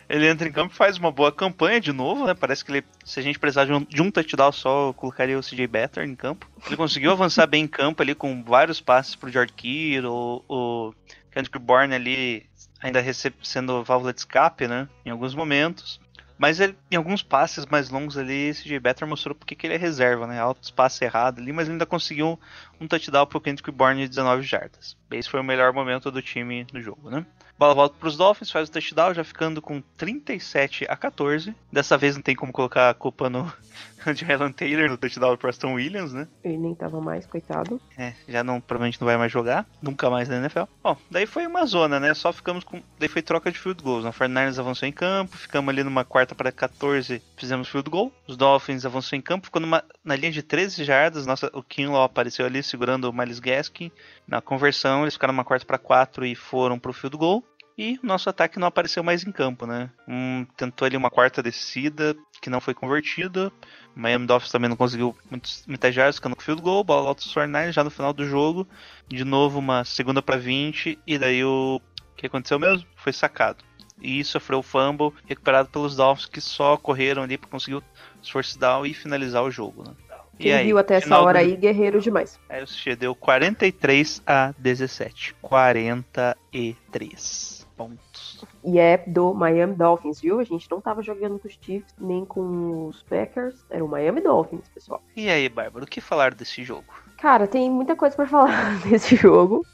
Ele entra em campo e faz uma boa campanha de novo, né? Parece que ele, se a gente precisar de um, de um touchdown só, eu colocaria o CJ Better em campo. Ele conseguiu avançar bem em campo ali com vários passes pro George Kittle, o, o Kendrick Bourne ali ainda sendo válvula de escape, né? Em alguns momentos. Mas ele, em alguns passes mais longos ali, esse CJ Better mostrou porque que ele é reserva, né? Altos passes errados ali, mas ele ainda conseguiu um touchdown pro Kendrick Bourne de 19 jardas. Esse foi o melhor momento do time no jogo, né? Bola volta pros Dolphins, faz o touchdown, já ficando com 37 a 14. Dessa vez não tem como colocar a culpa no de Alan Taylor no touchdown do Preston Williams, né? Ele nem tava mais, coitado. É, já não, provavelmente não vai mais jogar, nunca mais na NFL. Bom, daí foi uma zona, né? Só ficamos com. Daí foi troca de field goals. A 49ers avançou em campo, ficamos ali numa quarta para 14, fizemos field goal. Os Dolphins avançou em campo, ficou numa, na linha de 13 jardas. Nossa, o Kinlaw apareceu ali segurando o Miles Gaskin. Na conversão, eles ficaram numa quarta para 4 e foram pro field goal. E o nosso ataque não apareceu mais em campo, né? Um, tentou ali uma quarta descida que não foi convertida. Miami Dolphins também não conseguiu muitos, muitas jardas, ficando com field goal. Bola dos 49 já no final do jogo. De novo uma segunda para 20 e daí o o que aconteceu mesmo? Foi sacado. E sofreu o fumble recuperado pelos Dolphins que só correram ali para conseguir o force down e finalizar o jogo, né? Quem e aí, viu até essa hora do- aí, guerreiro demais. Aí o deu 43 a 17. 43 pontos. E é do Miami Dolphins, viu? A gente não tava jogando com os Chiefs nem com os Packers. Era o Miami Dolphins, pessoal. E aí, Bárbara, o que falar desse jogo? Cara, tem muita coisa pra falar desse jogo.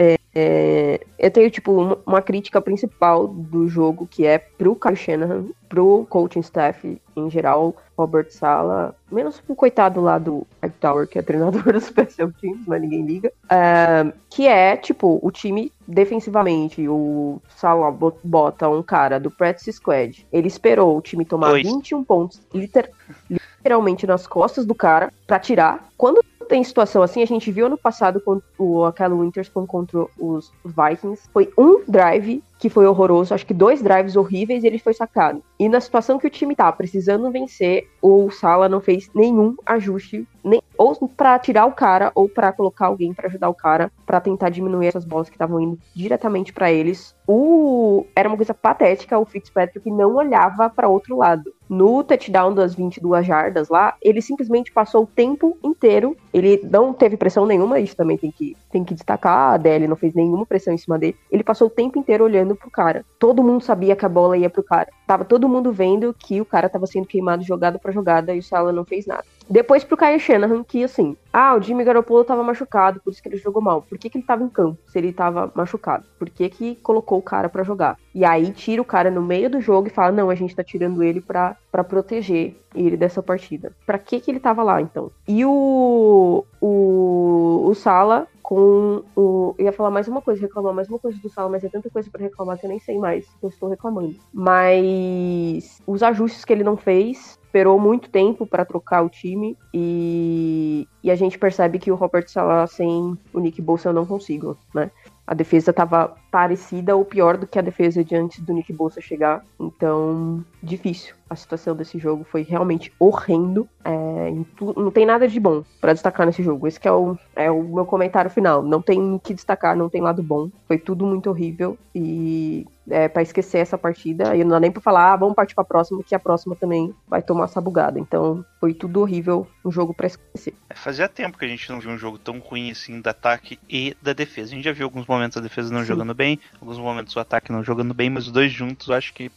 É, é, eu tenho, tipo, uma, crítica principal do jogo, que é pro Kyle Shanahan, pro coaching staff em geral, Robert Sala, menos pro coitado lá do Hightower, que é treinador do Special Teams, mas ninguém liga, é, que é, tipo, o time defensivamente, o Sala bo- bota um cara do practice squad, ele esperou o time tomar Dois. 21 pontos, liter- literalmente nas costas do cara, pra tirar. Quando tem situação assim, a gente viu ano passado quando o aquela Winters contra os Vikings, foi um drive que foi horroroso, acho que dois drives horríveis e ele foi sacado. E na situação que o time tá precisando vencer, o Sala não fez nenhum ajuste, nem ou pra tirar o cara ou pra colocar alguém pra ajudar o cara pra tentar diminuir essas bolas que estavam indo diretamente pra eles. O era uma coisa patética, o Fitzpatrick não olhava pra outro lado. No touchdown das 22 jardas lá, ele simplesmente passou o tempo inteiro. Ele não teve pressão nenhuma, isso também tem que, tem que destacar. A DL não fez nenhuma pressão em cima dele. Ele passou o tempo inteiro olhando pro cara. Todo mundo sabia que a bola ia pro cara. Tava todo mundo vendo que o cara tava sendo queimado jogada pra jogada e o Sala não fez nada. Depois pro Kyle Shanahan, que assim, ah, o Jimmy Garoppolo tava machucado, por isso que ele jogou mal. Por que, que ele tava em campo se ele tava machucado? Por que, que colocou o cara pra jogar? E aí tira o cara no meio do jogo e fala: não, a gente tá tirando ele pra, pra proteger ele dessa partida. Pra que, que ele tava lá então? E o. O, o Sala com o. Ia falar mais uma coisa, reclamar mais uma coisa do Sala, mas é tanta coisa pra reclamar que eu nem sei mais que eu estou reclamando. Mas os ajustes que ele não fez, esperou muito tempo pra trocar o time e, e a gente percebe que o Robert Salah sem o Nick Bolsa eu não consigo, né? A defesa tava parecida ou pior do que a defesa de antes do Nick Bolsa chegar. Então, difícil. A situação desse jogo foi realmente horrendo. É, não tem nada de bom pra destacar nesse jogo. Esse que é o, é o meu comentário final. Não tem o que destacar, não tem lado bom. Foi tudo muito horrível. E é para esquecer essa partida. E não dá nem pra falar, ah, vamos partir pra próxima, que a próxima também vai tomar essa bugada. Então, foi tudo horrível. Um jogo pra esquecer. É, Fazia tempo que a gente não viu um jogo tão ruim assim do ataque e da defesa. A gente já viu alguns momentos a defesa não Sim. jogando bem, alguns momentos o ataque não jogando bem, mas os dois juntos eu acho que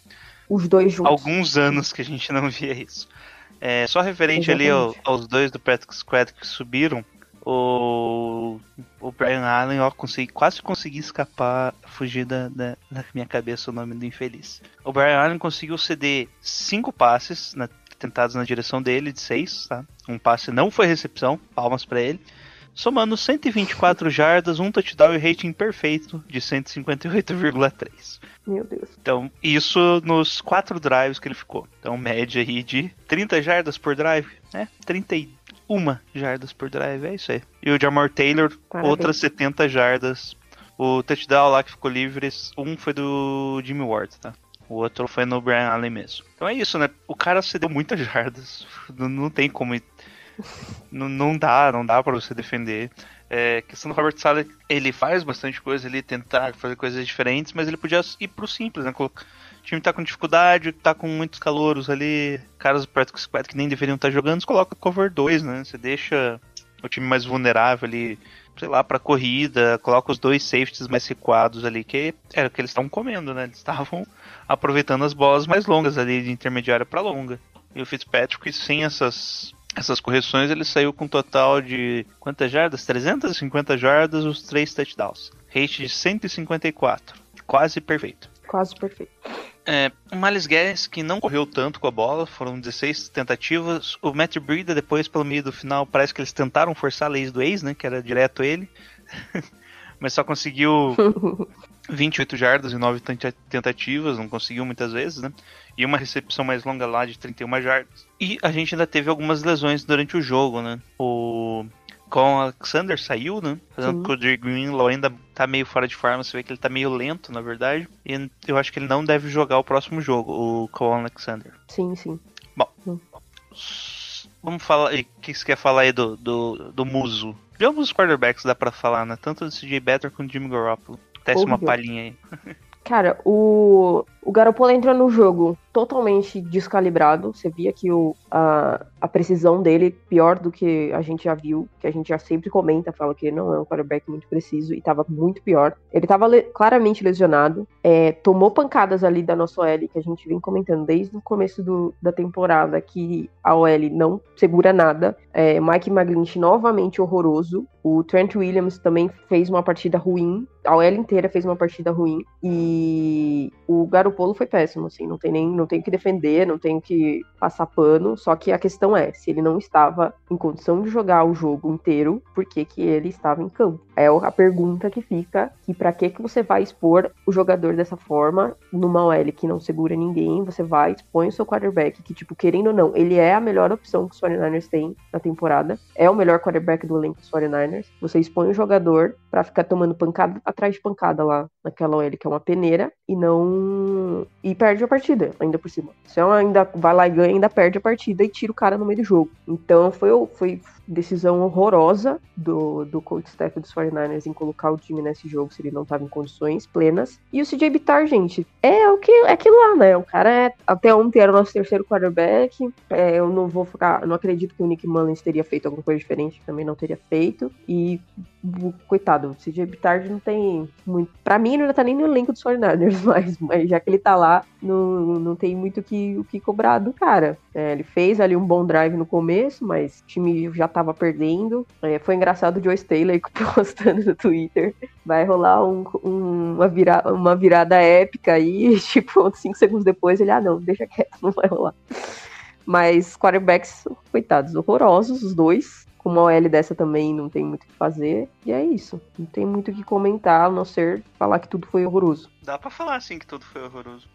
Os dois juntos. alguns anos que a gente não via isso. É, só referente ali ao- Exatamente. aos dois do Practice Squad que subiram, o, o Brian Allen ó, consegui, quase consegui escapar, fugir da, da, da minha cabeça o nome do infeliz. O Brian Allen conseguiu ceder cinco passes na- tentados na direção dele, de seis, tá? Um passe não foi recepção, palmas pra ele. Somando 124 jardas, um touchdown e rating perfeito de 158,3. Meu Deus. Então, isso nos quatro drives que ele ficou. Então, média aí de 30 jardas por drive, né? 31 jardas por drive, é isso aí. E o Jamar Taylor, Parabéns. outras 70 jardas. O touchdown lá que ficou livre, um foi do Jimmy Ward, tá? O outro foi no Brian Allen mesmo. Então é isso, né? O cara cedeu muitas jardas. Não, não tem como. Não, dá, não dá pra você defender. É, questão do Robert Sala, ele faz bastante coisa ali, tentar fazer coisas diferentes, mas ele podia ir pro simples, né? O time tá com dificuldade, tá com muitos calouros ali, caras Practice Squad que nem deveriam estar jogando, você coloca cover 2, né? Você deixa o time mais vulnerável ali, sei lá, pra corrida, coloca os dois safeties mais recuados ali, que era o que eles estavam comendo, né? Eles estavam aproveitando as bolas mais longas ali, de intermediária pra longa. E o Fitzpatrick, sem essas essas correções, ele saiu com um total de quantas jardas? 350 jardas, os três touchdowns. Rate de 154. quase perfeito. Quase perfeito. É, o Miles Garrett, que não correu tanto com a bola, foram 16 tentativas. O Matt Breida, depois, pelo meio do final, parece que eles tentaram forçar a lei do ex, né? Que era direto ele. Mas só conseguiu 28 jardas e 9 tenta- tentativas, não conseguiu muitas vezes, né? E uma recepção mais longa lá de 31 jardas. E a gente ainda teve algumas lesões durante o jogo, né? O com o Alexander saiu, né? Fazendo Sim. que o Dre Greenlaw ainda tá meio fora de forma, você vê que ele tá meio lento, na verdade. E eu acho que ele não deve jogar o próximo jogo, o Cole Alexander. Sim, sim. Vamos falar. O que você quer falar aí do, do, do Muso? De os quarterbacks dá pra falar, né? Tanto do CJ Better quanto do Jimmy Garoppolo. Teste uma palhinha aí. Cara, o, o Garoppolo entrou no jogo totalmente descalibrado. Você via que o, a, a precisão dele pior do que a gente já viu, que a gente já sempre comenta, fala que não é um quarterback muito preciso e tava muito pior. Ele tava le- claramente lesionado, é, tomou pancadas ali da nossa OL, que a gente vem comentando desde o começo do- da temporada, que a OL não segura nada. É, Mike McGlinch novamente horroroso. O Trent Williams também fez uma partida ruim. A OL inteira fez uma partida ruim. E o Garopolo foi péssimo, assim. Não tem nem não tem o que defender, não tem o que passar pano. Só que a questão é, se ele não estava em condição de jogar o jogo inteiro, por que, que ele estava em campo? É a pergunta que fica, que para que, que você vai expor o jogador dessa forma, numa OL que não segura ninguém, você vai, expõe o seu quarterback, que, tipo, querendo ou não, ele é a melhor opção que os 49ers têm na temporada, é o melhor quarterback do elenco dos 49ers, você expõe o jogador pra ficar tomando pancada atrás de pancada lá naquela OL, que é uma peneira, e não... e perde a partida, ainda por cima. Você ainda vai lá e ganha, ainda perde a partida e tira o cara no meio do jogo. Então, foi, foi decisão horrorosa do, do coach staff dos 49ers em colocar o time nesse jogo se ele não estava em condições plenas. E o CJ Bitar, gente, é o que é aquilo lá, né? O cara é até ontem era o nosso terceiro quarterback. É, eu não vou ficar, não acredito que o Nick Mullins teria feito alguma coisa diferente, também não teria feito. E coitado, o CJ Bitar não tem muito, para mim ele não tá nem no elenco dos 49ers, mas, mas já que ele tá lá, não, não tem muito que, o que cobrar do cara. É, ele fez ali um bom drive no começo, mas o time já tava perdendo. É, foi engraçado o Joe Staley postando no Twitter. Vai rolar um- um- uma, vira, uma virada épica aí, tipo, cinco segundos depois ele, ah não, deixa quieto, não vai rolar. Mas quarterbacks, coitados, horrorosos, os dois. Com uma OL dessa também não tem muito o que fazer. E é isso. Não tem muito o que comentar, a não ser falar que tudo foi horroroso. Dá pra falar assim que tudo foi horroroso.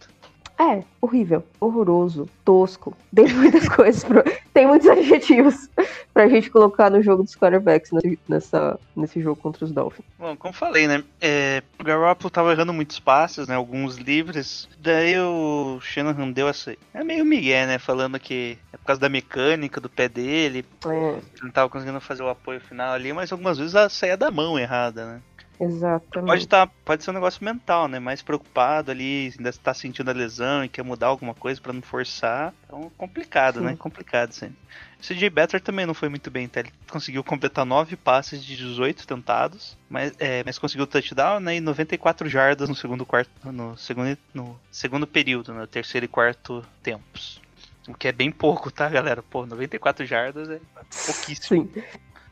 É, horrível, horroroso, tosco. Tem muitas coisas, pro- tem muitos adjetivos pra gente colocar no jogo dos quarterbacks nesse, nessa, nesse jogo contra os Dolphins. Bom, como falei, né? É, o Garoppolo tava errando muitos passes, né? Alguns livres. Daí o Shanahan deu essa. É meio migué, né? Falando que é por causa da mecânica do pé dele. É, não tava conseguindo fazer o apoio final ali, mas algumas vezes ela saía da mão errada, né? Exatamente. Pode, tá, pode ser um negócio mental, né? Mais preocupado ali, ainda tá sentindo a lesão e quer mudar alguma coisa pra não forçar. Então, complicado, Sim. né? Complicado, sim. O CJ Better também não foi muito bem, tá? Ele conseguiu completar 9 passes de 18 tentados, mas, é, mas conseguiu touchdown né, e 94 jardas no segundo quarto, no segundo, no segundo período, no terceiro e quarto tempos. O que é bem pouco, tá, galera? Pô, 94 jardas é pouquíssimo. Sim.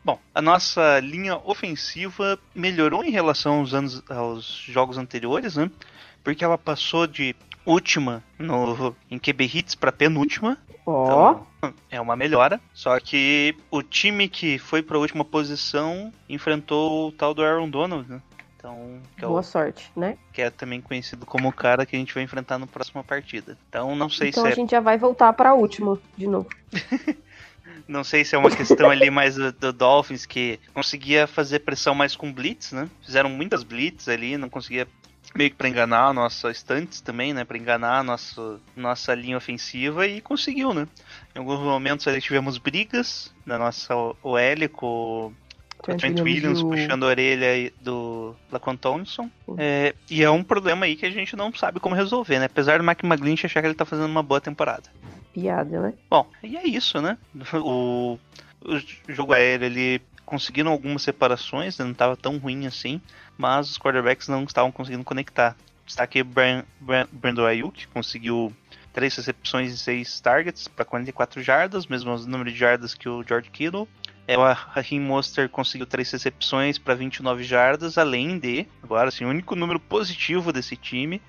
Bom, a nossa linha ofensiva melhorou em relação aos, anos, aos jogos anteriores, né? Porque ela passou de última no, em QB hits para penúltima. Ó, Então, é uma melhora. Só que o time que foi para a última posição enfrentou o tal do Aaron Donald, né? Então, que é, o- boa sorte, né? que é também conhecido como o cara que a gente vai enfrentar na próxima partida. Então, não sei Então se a é gente já vai voltar pra última de novo. Não sei se é uma questão ali mais do, do Dolphins que conseguia fazer pressão mais com blitz, né? Fizeram muitas blitz ali, não conseguia meio que para enganar a nossa estantes também, né? Para enganar a nossa, nossa linha ofensiva e conseguiu, né? Em alguns momentos ali tivemos brigas na nossa OL com o Trent Williams o- puxando a orelha aí do Laquan. Sim. É, e é um problema aí que a gente não sabe como resolver, né? Apesar do Mike McGlinch achar que ele tá fazendo uma boa temporada. Piada, né? Bom, e é isso, né? O, o jogo aéreo, ele conseguiram algumas separações, né? não estava tão ruim assim, mas os quarterbacks não estavam conseguindo conectar. Destaque o Brian, Brian, Brandon Ayuk, conseguiu três recepções e seis targets para 44 jardas, mesmo número de jardas que o George Kittle. É, o Raheem Monster conseguiu três recepções para 29 jardas, além de, agora assim, o único número positivo desse time,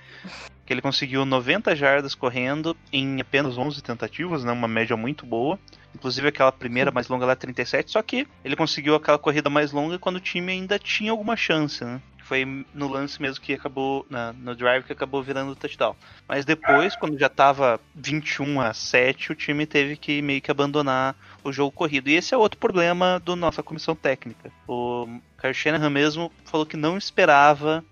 que ele conseguiu 90 jardas correndo em apenas 11 tentativas, né, uma média muito boa. Inclusive aquela primeira mais longa lá 37, só que ele conseguiu aquela corrida mais longa quando o time ainda tinha alguma chance, né? Foi no lance mesmo que acabou, na, no drive que acabou virando o touchdown. Mas depois, quando já tava 21 a 7, o time teve que meio que abandonar o jogo corrido. E esse é outro problema da nossa comissão técnica. O Kyle Shanahan mesmo falou que não esperava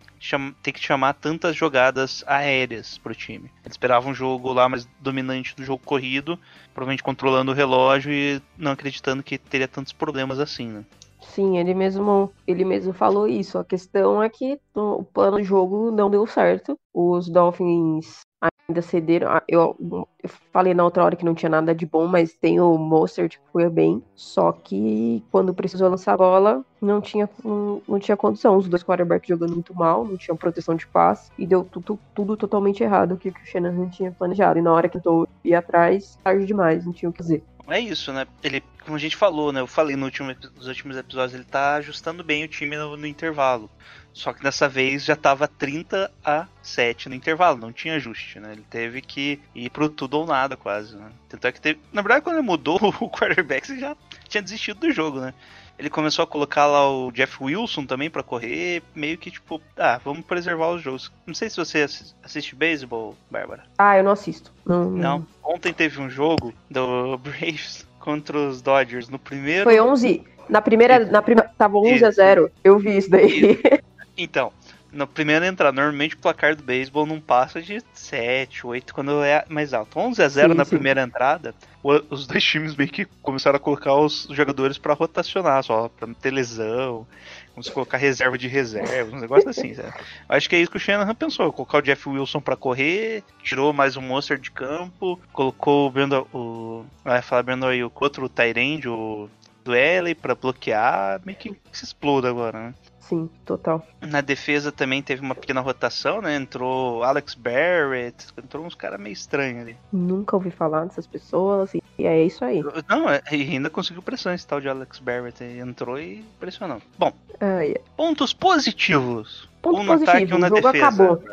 ter que chamar tantas jogadas aéreas pro time. Ele esperava um jogo lá mais dominante do jogo corrido, provavelmente controlando o relógio e não acreditando que teria tantos problemas assim, né? Sim, ele mesmo, ele mesmo falou isso. A questão é que o plano de jogo não deu certo. Os Dolphins ainda cederam. Ah, Eu, eu falei na outra hora que não tinha nada de bom, mas tem o Mostert que foi bem. Só que quando precisou lançar a bola, não tinha, não, não tinha condição. Os dois quarterbacks jogando muito mal, não tinham proteção de passe. E deu tudo, tudo totalmente errado o que, que o Shanahan tinha planejado. E na hora que tentou ir atrás, tarde demais, não tinha o que fazer. É isso, né? Ele, como a gente falou, né? Eu falei no último, nos últimos episódios, ele tá ajustando bem o time no, no intervalo. Só que dessa vez já tava 30 a 7 no intervalo, não tinha ajuste, né? Ele teve que ir pro tudo ou nada quase, né? Tanto é que teve. Na verdade, quando ele mudou o quarterback, ele já tinha desistido do jogo, né? Ele começou a colocar lá o Jeff Wilson também pra correr, meio que tipo, ah, vamos preservar os jogos. Não sei se você assi- assiste beisebol, Bárbara. Ah, eu não assisto. Não, Não. Ontem teve um jogo do Braves contra os Dodgers no primeiro. Foi 11. Na primeira, na primeira tava 11 a 0. Eu vi isso daí. Então, na primeira entrada, normalmente o placar do beisebol não passa de 7, 8 quando é mais alto. 11 a 0 Sim, na sim. primeira entrada, o- os dois times meio que começaram a colocar os jogadores pra rotacionar, só pra não ter lesão, como se colocar reserva de reserva, um negócio assim, sabe? Acho que é isso que o Shanahan pensou, colocar o Jeff Wilson pra correr, tirou mais um monster de campo, colocou o Brandon, o... Vai falar Brandon aí, o outro Tyrande, o do L pra bloquear, meio que se exploda agora, né? Sim, total. Na defesa também teve uma pequena rotação, né? Entrou Alex Barrett, entrou uns caras meio estranhos ali. Nunca ouvi falar dessas pessoas. E é isso aí. Não, é, e ainda conseguiu pressão esse tal de Alex Barrett. Entrou e pressionou. Bom, Ai, pontos positivos. Ponto um no ataque e positivo, um na o jogo defesa. acabou.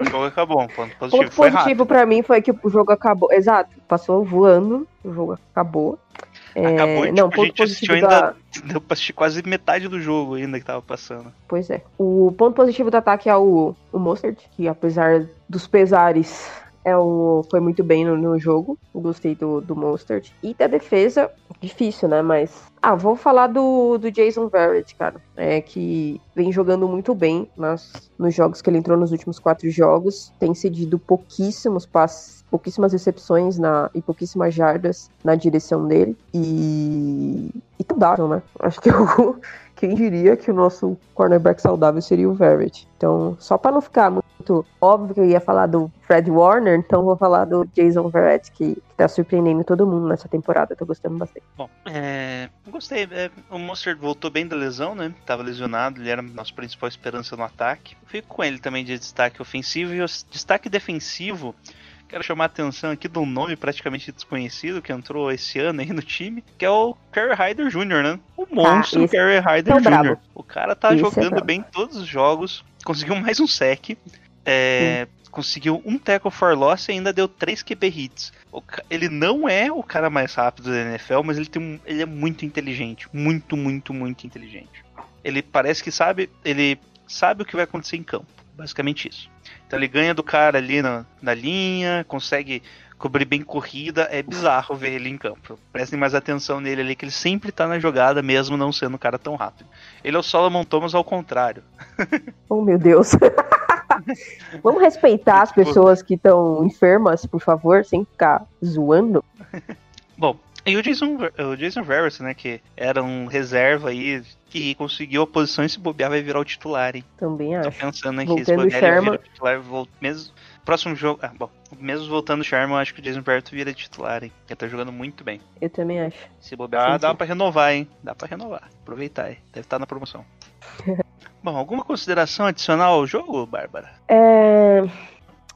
O jogo acabou, um ponto positivo. Ponto positivo pra mim foi que o jogo acabou. Exato, passou voando, o jogo acabou. É, Acabou e não, tipo, a gente assistiu positivo da. ainda. Deu pra assistir quase metade do jogo ainda que tava passando. Pois é. O ponto positivo do ataque é o, o Mostert, que apesar dos pesares, é o, foi muito bem no, no jogo. Gostei do, do Mostert. E da defesa, difícil, né? Mas. Ah, vou falar do, do Jason Verrett, cara. É que vem jogando muito bem nas, nos jogos que ele entrou nos últimos quatro jogos. Tem cedido pouquíssimos passes, pouquíssimas recepções na, e pouquíssimas jardas na direção dele. E. E saudável, né? Acho que o, quem diria que o nosso cornerback saudável seria o Verrett. Então, só para não ficar muito óbvio que eu ia falar do Fred Warner, então vou falar do Jason Verrett, que, que tá surpreendendo todo mundo nessa temporada. Tô gostando bastante. Bom, é, gostei. é, o Monster voltou bem da lesão, né? Tava lesionado, ele era a nossa principal esperança no ataque. Fico com ele também de destaque ofensivo e o destaque defensivo. Quero chamar a atenção aqui de um nome praticamente desconhecido que entrou esse ano aí no time, que é o Kerry Hyder Jr., né? O monstro esse Kerry Hyder é Jr. brabo. O cara tá é jogando brabo. bem todos os jogos, conseguiu mais um sec, é, conseguiu um tackle for loss e ainda deu três QB hits. Ele não é o cara mais rápido da NFL, mas ele, tem um- ele é muito inteligente. Muito, muito, muito inteligente. Ele parece que sabe. Ele sabe o que vai acontecer em campo. Basicamente isso. Então ele ganha do cara ali na, na linha, consegue cobrir bem corrida. É bizarro ver ele em campo. Prestem mais atenção nele ali, que ele sempre tá na jogada, mesmo não sendo um cara tão rápido. Ele é o Solomon Thomas ao contrário. Oh, meu Deus. Vamos respeitar as pessoas que estão enfermas, por favor, sem ficar zoando. Bom, e o Jason, o Jason Verrett, né, que era um reserva aí, que conseguiu a posição e se bobear vai virar o titular, hein? Também Tô acho. pensando aqui, Voltando se bobear ele Sherman. o titular, mesmo... Próximo jogo, ah, bom, mesmo voltando o Sherman, eu acho que o Jason Verrett vira titular, hein? Ele tá jogando muito bem. Eu também acho. Se bobear, Sim, dá sim. pra renovar, hein? Dá pra renovar. Aproveitar aí. Deve estar na promoção. Bom, alguma consideração adicional ao jogo, Bárbara? É...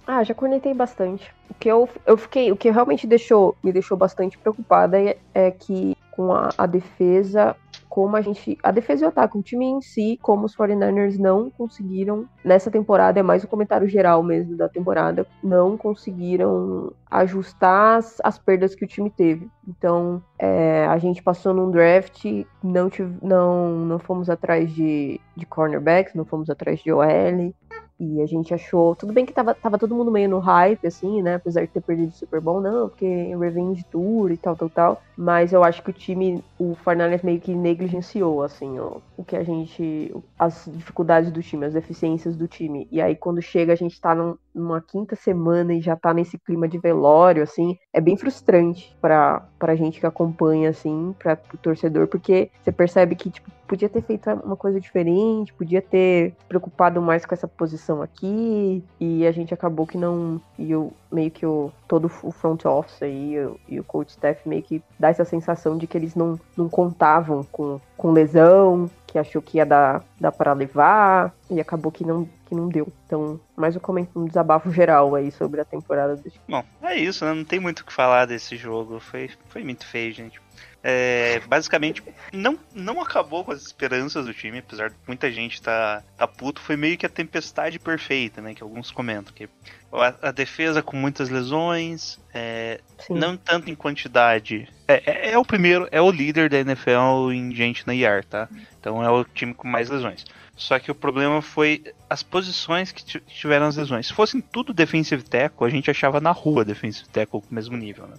Ah, já cornetei bastante. O que eu, eu fiquei, o que realmente deixou, me deixou bastante preocupada é, é que com a, a defesa como a gente. A defesa e o ataque, o time em si, como os 49ers não conseguiram, nessa temporada, é mais um comentário geral mesmo da temporada, não conseguiram ajustar as, as perdas que o time teve. Então, é, a gente passou num draft, não, tive, não, não fomos atrás de, de cornerbacks, não fomos atrás de OL. E a gente achou. Tudo bem que tava, tava todo mundo meio no hype, assim, né? Apesar de ter perdido o Super Bowl, não, porque Revenge Tour e tal, tal, tal. Mas eu acho que o time, o Fernandes meio que negligenciou, assim, ó, o que a gente. as dificuldades do time, as deficiências do time. E aí, quando chega, a gente tá num, numa quinta semana e já tá nesse clima de velório, assim, é bem frustrante pra, pra gente que acompanha, assim, pra, pro torcedor, porque você percebe que, tipo, podia ter feito uma coisa diferente, podia ter preocupado mais com essa posição aqui, e a gente acabou que não. E eu meio que o, todo o front office aí e o, coach staff meio que dá essa sensação de que eles não, não contavam com, com lesão, que achou que ia dar, dar para levar, e acabou que não, que não deu. Então, mais um, desabafo geral aí sobre a temporada do Bom, é isso, né? Não tem muito o que falar desse jogo. Foi, foi muito feio, gente. É, basicamente, não, não acabou com as esperanças do time, apesar de muita gente tá, tá puto. Foi meio que a tempestade perfeita, né? Que alguns comentam. Que a, a defesa com muitas lesões, é, não tanto em quantidade. É, é, é, o primeiro, é o líder da NFL em gente na IAR, tá? Então é o time com mais lesões. Só que o problema foi as posições que tiveram as lesões. Se fossem tudo defensive tackle, a gente achava na rua defensive tackle com o mesmo nível, né?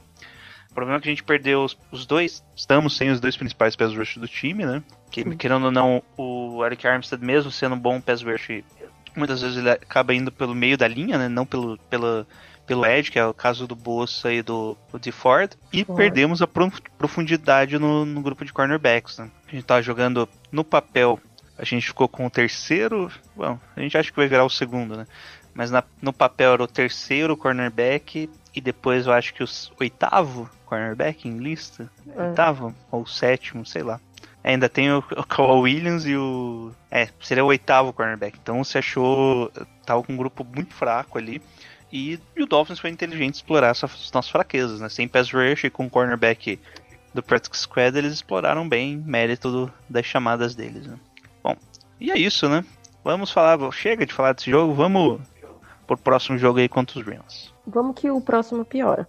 O problema é que a gente perdeu os, os dois, estamos sem os dois principais pass rush do time, né? Que, querendo ou não, o Eric Armstead, mesmo sendo um bom pass rush, muitas vezes ele acaba indo pelo meio da linha, né? Não pelo, pela, pelo edge, que é o caso do Bolsa e do, do Ford. E Ford. perdemos a profundidade no, no, grupo de cornerbacks, né? A gente tava jogando no papel, a gente ficou com o terceiro, bom, a gente acha que vai virar o segundo, né? Mas na, no papel era o terceiro cornerback e depois eu acho que o oitavo cornerback em lista. É. Oitavo ou sétimo, sei lá. Ainda tem o, o Williams e o. É, seria o oitavo cornerback. Então você achou. Tava com um grupo muito fraco ali. E, e o Dolphins foi inteligente explorar essas nossas fraquezas, né? Sem pass rush e com cornerback do Practice Squad, eles exploraram bem mérito do, das chamadas deles, né? Bom, e é isso, né? Vamos falar, chega de falar desse jogo, vamos pro próximo jogo aí contra os Rams. Vamos que o próximo piora.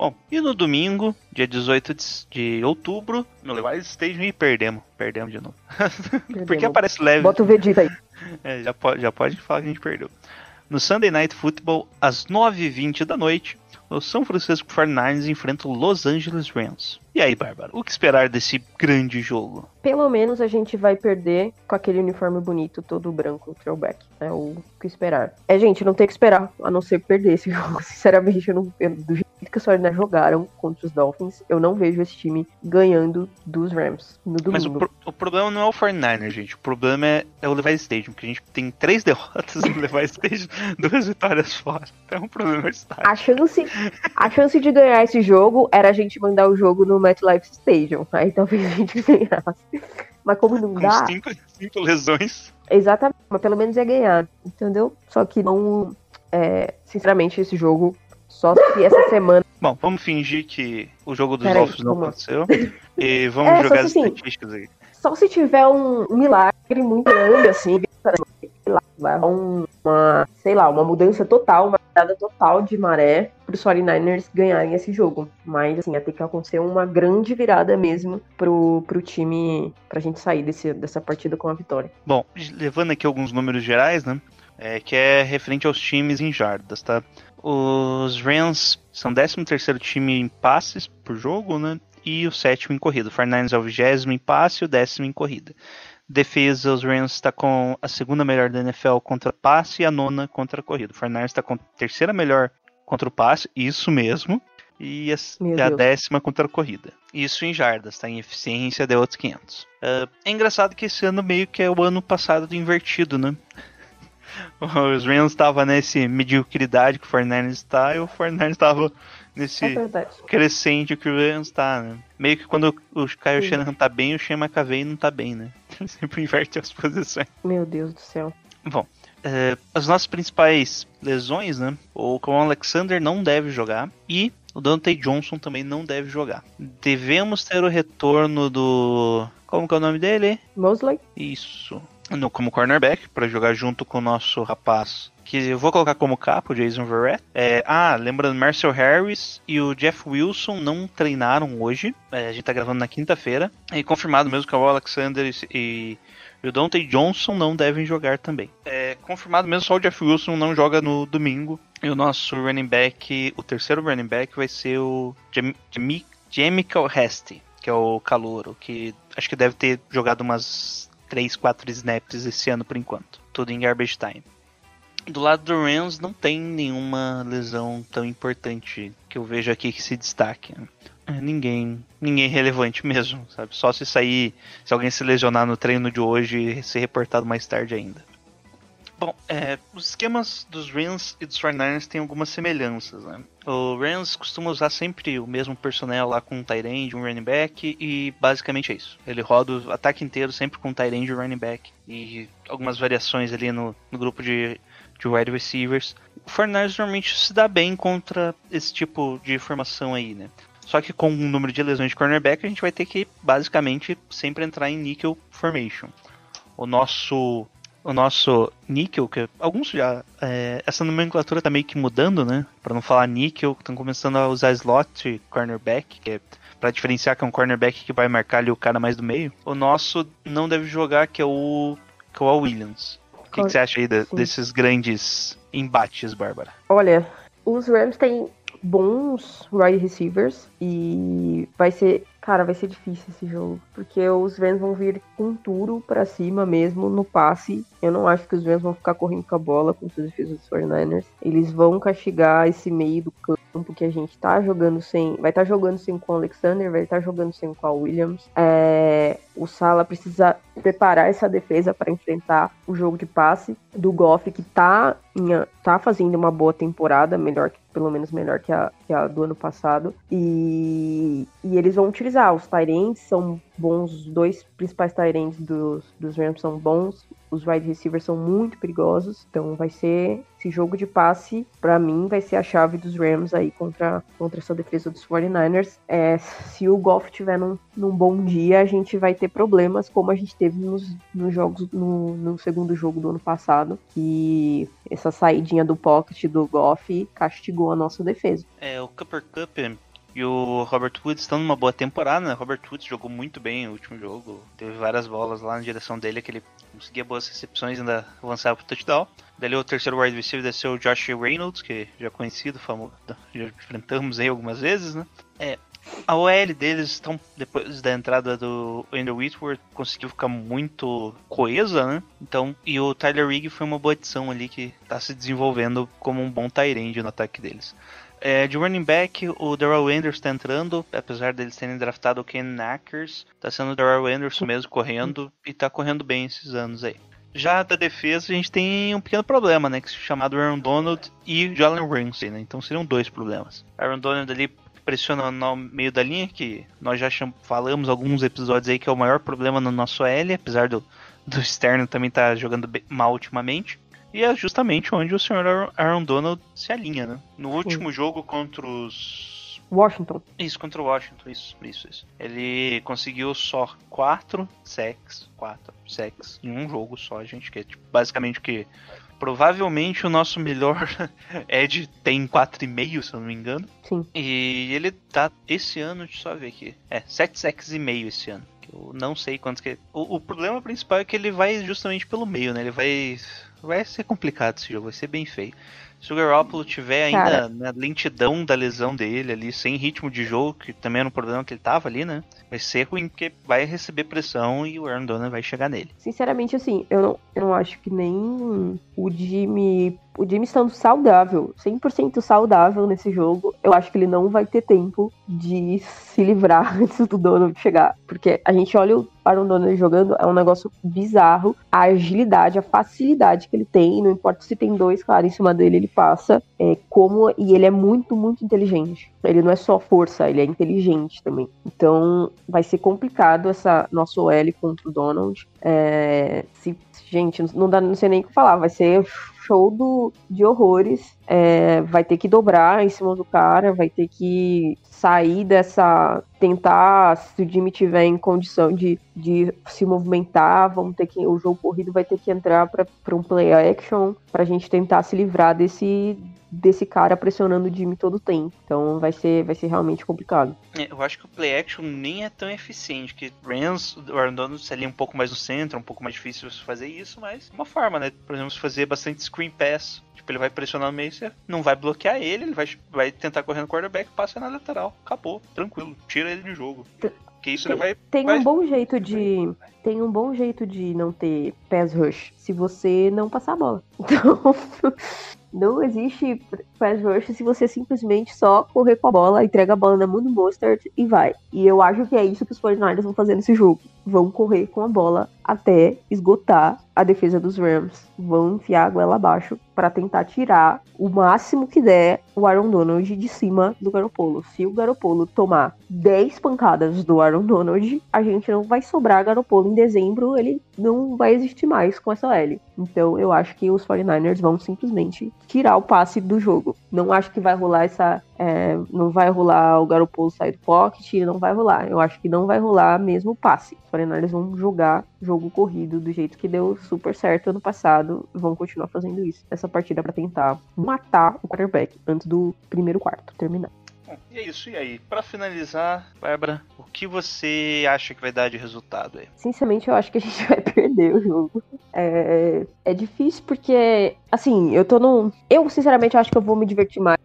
Bom, e no domingo, dia 18 de outubro, no Levi's Stadium e perdemos. Perdemos de novo. Perdemos. Porque aparece leve. Bota o Vegeta aí. É, já, pode, já pode falar que a gente perdeu. No Sunday Night Football, às 9h20 da noite, o São Francisco 49ers enfrenta o Los Angeles Rams. E aí, Bárbara, o que esperar desse grande jogo? Pelo menos a gente vai perder com aquele uniforme bonito, todo branco, throwback. É o que esperar. É, gente, não tem que esperar, a não ser perder esse jogo. Sinceramente, eu não, eu, do jeito que os 49ers jogaram contra os Dolphins, eu não vejo esse time ganhando dos Rams no domingo. Mas o, pro, o problema não é o 49ers, gente. O problema é, é o Levi Stadium, que a gente tem três derrotas no Levi Stadium, duas vitórias fora. Então o problema é o A chance, a chance de ganhar esse jogo era a gente mandar o jogo no MetLife Stadium. Aí talvez a gente ganhasse. Mas como não Com dá. Cinco, cinco lesões. Exatamente, mas pelo menos ia ganhar, entendeu? Só que não. É, sinceramente, esse jogo só se essa semana. Bom, vamos fingir que o jogo dos Dolphins não aconteceu. E vamos é, jogar as assim, estatísticas aí. Só se tiver um milagre muito grande, assim, uma, sei lá, uma mudança total, uma virada total de maré para os 49ers ganharem esse jogo. Mas, assim, ia ter que acontecer uma grande virada mesmo pro, pro time, pra gente sair desse, dessa partida com a vitória. Bom, levando aqui alguns números gerais, né? É, que é referente aos times em jardas, tá? Os Rams são 13 terceiro time em passes por jogo, né? E o sétimo em corrida. O 49ers é o vigésimo em passe e o décimo em corrida defesa, os Rams está com a segunda melhor da NFL contra passe e a nona contra a corrida. O Fernandes está com a terceira melhor contra o passe, isso mesmo, e a, e a décima contra a corrida. Isso em jardas, tá? Em eficiência de outros 500. Uh, é engraçado que esse ano meio que é o ano passado do invertido, né? Os Rams estavam nesse mediocridade que o Fernandes está e o Fernandes estava nesse é crescente que o Rams tá, né? Meio que quando o Kyle Shanahan tá bem, o Shane McAvey não tá bem, né? Ele sempre inverte as posições. Meu Deus do céu. Bom, é, as nossas principais lesões, né? O Con Alexander não deve jogar e o Dante Johnson também não deve jogar. Devemos ter o retorno do. Como que é o nome dele? Mosley? Isso. No, como cornerback, para jogar junto com o nosso rapaz. Que eu vou colocar como capo, Jason Verrett. É, ah, lembrando, Marcel Harris e o Jeff Wilson não treinaram hoje. É, a gente tá gravando na quinta-feira. E confirmado mesmo que o Alexander e, e o Dante Johnson não devem jogar também. É confirmado mesmo, só o Jeff Wilson não joga no domingo. E o nosso running back, o terceiro running back vai ser o Jamichael Heste, que é o calouro, que acho que deve ter jogado umas 3, 4 snaps esse ano por enquanto. Tudo em garbage time. Do lado do Rams não tem nenhuma lesão tão importante que eu vejo aqui que se destaque. É, ninguém, ninguém relevante mesmo, sabe? Só se sair, se alguém se lesionar no treino de hoje e ser reportado mais tarde ainda. Bom, é, os esquemas dos Rams e dos 49ers têm algumas semelhanças, né? O Rams costuma usar sempre o mesmo personnel lá com um tight end, um running back e basicamente é isso. Ele roda o ataque inteiro sempre com um tight end e um running back e algumas variações ali no, no grupo de, de wide receivers. O 49ers normalmente se dá bem contra esse tipo de formação aí, né? Só que com o número de lesões de cornerback, a gente vai ter que basicamente sempre entrar em nickel formation. O nosso o nosso níquel, que alguns já. É, essa nomenclatura tá meio que mudando, né? Para não falar níquel, estão começando a usar slot cornerback, que é para diferenciar que é um cornerback que vai marcar ali o cara mais do meio. O nosso não deve jogar, que é o, que é o Williams. O que, que você acha aí de, desses grandes embates, Bárbara? Olha, os Rams têm bons wide receivers e vai ser Cara, vai ser difícil esse jogo, porque os Rams vão vir com tudo para cima mesmo no passe. Eu não acho que os Rams vão ficar correndo com a bola com os defesas dos 49ers. Eles vão castigar esse meio do campo que a gente tá jogando sem. Vai estar tá jogando sem com o Alexander, vai estar tá jogando sem com o Williams. É, o Sala precisa preparar essa defesa para enfrentar o jogo de passe do Goff, que tá, em, tá fazendo uma boa temporada, melhor pelo menos melhor que a, que a do ano passado. E, e eles vão utilizar. Os Tyrants são bons, os dois principais Tyrants dos, dos Rams são bons. Os wide receivers são muito perigosos. Então vai ser esse jogo de passe, para mim, vai ser a chave dos Rams aí contra, contra essa defesa dos 49ers. É, se o Goff tiver num, num bom dia, a gente vai ter problemas como a gente teve nos, nos jogos no, no segundo jogo do ano passado. Que essa saidinha do pocket do Goff castigou a nossa defesa. É, o Cooper Cup e o Robert Woods estão numa boa temporada, né? Robert Woods jogou muito bem o último jogo. Teve várias bolas lá na direção dele que ele conseguia boas recepções e ainda avançava pro touchdown. Dali o terceiro wide receiver desceu o Josh Reynolds, que já é conhecido, famoso, já enfrentamos aí algumas vezes, né? É, a OL deles estão depois da entrada do Andrew Whitworth conseguiu ficar muito coesa, né? Então, e o Tyler Rigg foi uma boa adição ali que está se desenvolvendo como um bom end no ataque deles. É, de running back, o Darrell Anderson está entrando, apesar deles terem draftado o Ken Nackers, está sendo o Darrell Anderson mesmo correndo e está correndo bem esses anos aí. Já da defesa, a gente tem um pequeno problema, né? Que se chamado Aaron Donald e Jalen Ramsey, né? Então seriam dois problemas. Aaron Donald ali pressiona no meio da linha, que nós já falamos alguns episódios aí que é o maior problema no nosso L, apesar do, do externo também estar tá jogando mal ultimamente. E é justamente onde o senhor Aaron Donald se alinha, né? No último Sim. jogo contra os. Washington. Isso, contra o Washington, isso, isso, isso. Ele conseguiu só quatro sacks, quatro sacks em um jogo só, gente, que é tipo, basicamente o que provavelmente o nosso melhor Ed tem 4,5, se eu não me engano. Sim. E ele tá esse ano, deixa eu só ver aqui. É, 7 sacks e meio esse ano. Eu não sei quantos que. O, o problema principal é que ele vai justamente pelo meio, né? Ele vai vai ser complicado esse jogo, vai ser bem feio. Se o Garoppolo tiver ainda Cara. na lentidão da lesão dele ali, sem ritmo de jogo, que também era um problema que ele tava ali, né? Vai ser ruim, porque vai receber pressão e o Aaron Donald vai chegar nele. Sinceramente, assim, eu não, eu não acho que nem o Jimmy o Jimmy estando saudável, 100% saudável nesse jogo, eu acho que ele não vai ter tempo de se livrar antes do Donald chegar. Porque a gente olha o Aaron Donald jogando, é um negócio bizarro. A agilidade, a facilidade que ele tem, não importa se tem dois caras em cima dele, ele passa. É, como E ele é muito, muito inteligente. Ele não é só força, ele é inteligente também. Então vai ser complicado essa nossa OL contra o Donald. É, se, gente, não, dá, não sei nem o que falar, vai ser show do, de horrores. É, vai ter que dobrar em cima do cara, vai ter que sair dessa. Tentar, se o Jimmy tiver em condição de, de se movimentar, vamos ter que. O jogo corrido vai ter que entrar para um play action pra gente tentar se livrar desse, desse cara pressionando o Jimmy todo o tempo. Então vai ser, vai ser realmente complicado. É, eu acho que o play action nem é tão eficiente, que Rams, o Aaron Donald ali um pouco mais no centro, é um pouco mais difícil você fazer isso, mas uma forma, né? Por exemplo, fazer bastante screen pass. Tipo, ele vai pressionar no meio, você não vai bloquear ele, ele vai, vai tentar correr no quarterback, passa na lateral. Acabou, tranquilo, tira ele do jogo. Porque isso Tem, ele vai. tem vai- um bom jeito de. Tem um bom jeito de não ter pass rush se você não passar a bola. Então, não existe pass rush se você simplesmente só correr com a bola, entrega a bola na mão do e vai. E eu acho que é isso que os 49ers vão fazer nesse jogo. Vão correr com a bola até esgotar a defesa dos Rams. Vão enfiar a goela abaixo para tentar tirar o máximo que der o Aaron Donald de cima do Garopolo. Se o Garopolo tomar 10 pancadas do Aaron Donald, a gente não vai sobrar Garopolo em dezembro, ele não vai existir mais com essa L. Então eu acho que os 49ers vão simplesmente tirar o passe do jogo. Não acho que vai rolar essa. é, não vai rolar o Garopolo sair do pocket, não vai rolar. Eu acho que não vai rolar mesmo o passe. Os 49ers vão jogar jogo corrido do jeito que deu super certo ano passado. Vão continuar fazendo isso. Essa partida para tentar matar o quarterback antes do primeiro quarto terminar. E é isso, e aí? Pra finalizar, Bárbara, o que você acha que vai dar de resultado aí? Sinceramente, eu acho que a gente vai perder o jogo. É, é difícil porque, assim, eu tô num. Eu, sinceramente, acho que eu vou me divertir mais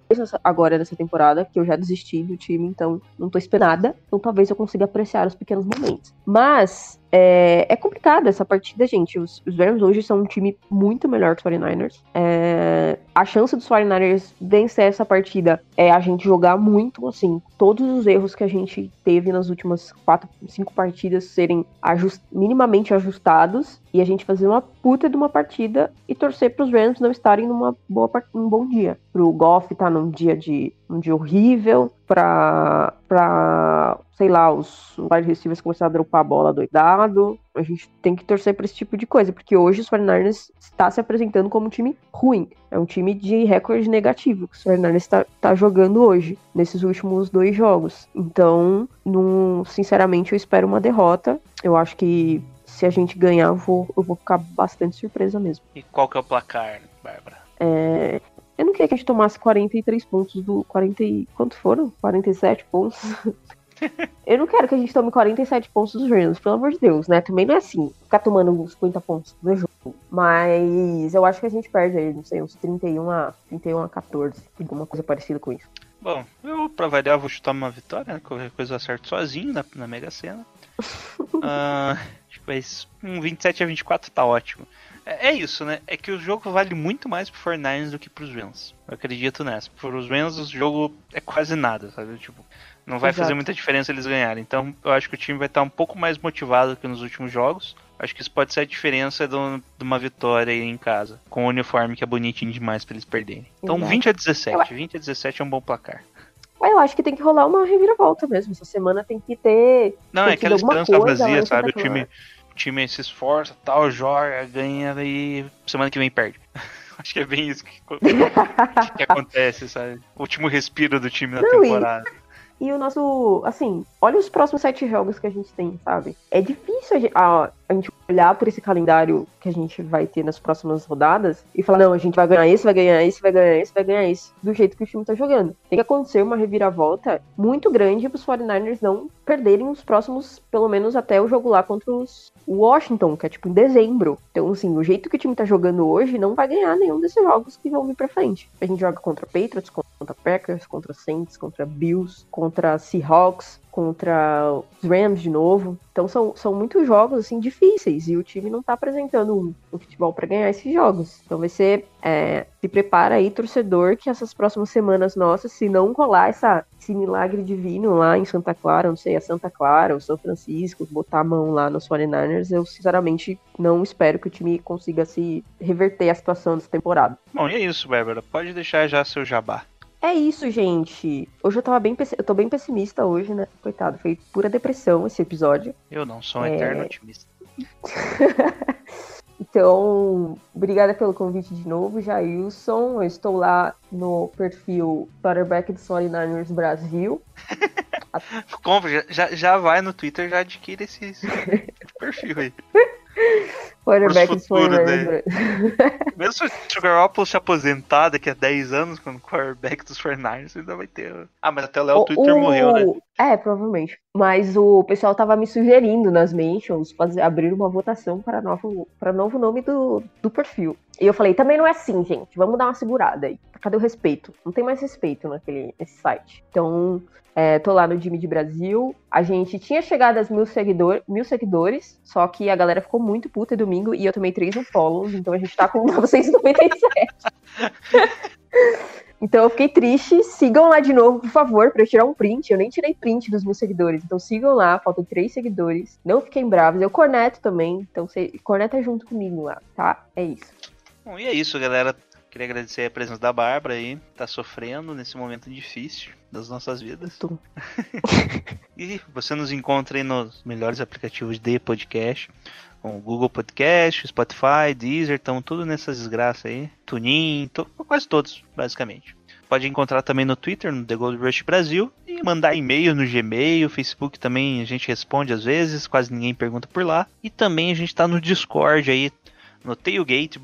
agora nessa temporada, que eu já desisti do time, então não tô esperando nada. Então talvez eu consiga apreciar os pequenos momentos. Mas. É, é essa partida, gente. Os, os Rams hoje são um time muito melhor que os 49ers. É, a chance dos 49ers vencer essa partida é a gente jogar muito, assim, todos os erros que a gente teve nas últimas quatro, cinco partidas serem ajust- minimamente ajustados e a gente fazer uma puta de uma partida e torcer pros Rams não estarem numa boa num bom dia. Pro Goff tá num dia de um dia horrível, pra, pra sei lá, os wide receivers começarem a dropar a bola doidado. A gente tem que torcer pra esse tipo de coisa, porque hoje os 49ers está se apresentando como um time ruim. É um time de recorde negativo que os 49ers está tá jogando hoje, nesses últimos dois jogos. Então, num, sinceramente, eu espero uma derrota. Eu acho que se a gente ganhar, eu vou, eu vou ficar bastante surpresa mesmo. E qual que é o placar, Bárbara? É, eu não queria que a gente tomasse 43 pontos do. 40, e- quanto foram? 47 pontos. eu não quero que a gente tome 47 pontos dos Rams, pelo amor de Deus, né? Também não é assim, ficar tomando uns 50 pontos no jogo. Mas eu acho que a gente perde aí, não sei, uns 31 a, 31 a 14. Alguma coisa parecida com isso. Bom, eu pra variar vou chutar uma vitória, né? Qualquer coisa eu acerto sozinho na, na Mega Sena. Ah, acho que vai s- um 27 a 24 tá ótimo. É, é isso, né? É que o jogo vale muito mais pro 49ers do que pros Rams. Eu acredito nessa. Pros Rams o jogo é quase nada, sabe? Tipo, não vai Exato. fazer muita diferença eles ganharem. Então eu acho que o time vai estar um pouco mais motivado que nos últimos jogos. Acho que isso pode ser a diferença de uma vitória aí em casa. Com o uniforme que é bonitinho demais pra eles perderem. Então Exato. 20 a 17. 20 a 17 é um bom placar. Mas eu acho que tem que rolar uma reviravolta mesmo. Essa semana tem que ter. Não, é que aquela esperança vazia, em sabe? O time, o time se esforça, tal, joga, ganha e semana que vem perde. Acho que é bem isso que, que acontece, sabe? O último respiro do time na Não, e- temporada. E o nosso, assim, olha os próximos sete jogos que a gente tem, sabe? É difícil a gente, a, a gente olhar por esse calendário que a gente vai ter nas próximas rodadas e falar, não, a gente vai ganhar esse, vai ganhar esse, vai ganhar esse, vai ganhar esse, do jeito que o time tá jogando. Tem que acontecer uma reviravolta muito grande pros 49ers não perderem os próximos, pelo menos até o jogo lá contra os Washington, que é tipo em dezembro. Então, assim, o jeito que o time tá jogando hoje não vai ganhar nenhum desses jogos que vão vir pra frente. A gente joga contra Patriots, contra Packers, contra Saints, contra Bills, contra Seahawks, contra os Rams de novo. Então são, são muitos jogos assim difíceis e o time não tá apresentando um, um futebol para ganhar esses jogos. Então vai ser é, se prepara aí torcedor que essas próximas semanas nossas, se não rolar essa, esse milagre divino lá em Santa Clara, não sei, a Santa Clara, ou São Francisco, botar a mão lá nos 49ers, eu sinceramente não espero que o time consiga se reverter a situação dessa temporada. Bom, e é isso, Bárbara. Pode deixar já seu jabá. É isso, gente. Hoje eu tava bem, eu tô bem pessimista hoje, né? Coitado, foi pura depressão esse episódio. Eu não sou um É. eterno otimista. Então, obrigada pelo convite de novo, Jailson. Eu estou lá no perfil quarterback dos 49ers Brasil. Compra, já- já, já vai no Twitter já adquire esse, esse perfil aí. Quarterback 49ers né? Mesmo se o Garoppolo se aposentar daqui a 10 anos, quando o quarterback dos 49ers ainda vai ter. Ah, mas até lá o Twitter O- morreu, né? É, provavelmente. Mas o pessoal tava me sugerindo nas mentions fazer, abrir uma votação para novo, para novo nome do, do perfil. E eu falei, também não é assim, gente. Vamos dar uma segurada aí. Cadê o respeito? Não tem mais respeito naquele, nesse site. Então, é, tô lá no Jimmy de Brasil. A gente tinha chegado aos mil, seguidor, mil seguidores, só que a galera ficou muito puta domingo e eu tomei três no follows, então a gente tá com 997. Então eu fiquei triste. Sigam lá de novo, por favor, pra eu tirar um print. Eu nem tirei print dos meus seguidores. Então sigam lá, faltam três seguidores. Não fiquem bravos. Eu corneto também. Então você corneta junto comigo lá, tá? É isso. Bom, e é isso, galera. Queria agradecer a presença da Bárbara aí, tá sofrendo nesse momento difícil das nossas vidas. E você nos encontra aí nos melhores aplicativos de podcast, como Google Podcast, Spotify, Deezer, estão tudo nessas desgraças aí. Tunin, to- quase todos, basicamente. Pode encontrar também no Twitter, no The Gold Rush Brasil, e mandar e-mail no Gmail, Facebook também a gente responde às vezes, quase ninguém pergunta por lá. E também a gente tá no Discord aí, no Tailgate,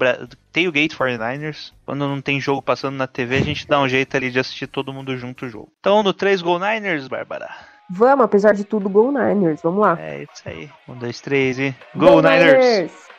Tailgate 49ers. Quando não tem jogo passando na TV, a gente dá um jeito ali de assistir todo mundo junto o jogo. Então, no 3 Go Niners, Bárbara. Vamos, apesar de tudo, Go Niners. Vamos lá. É isso aí. Um, dois, três e. Go, Niners! Sempre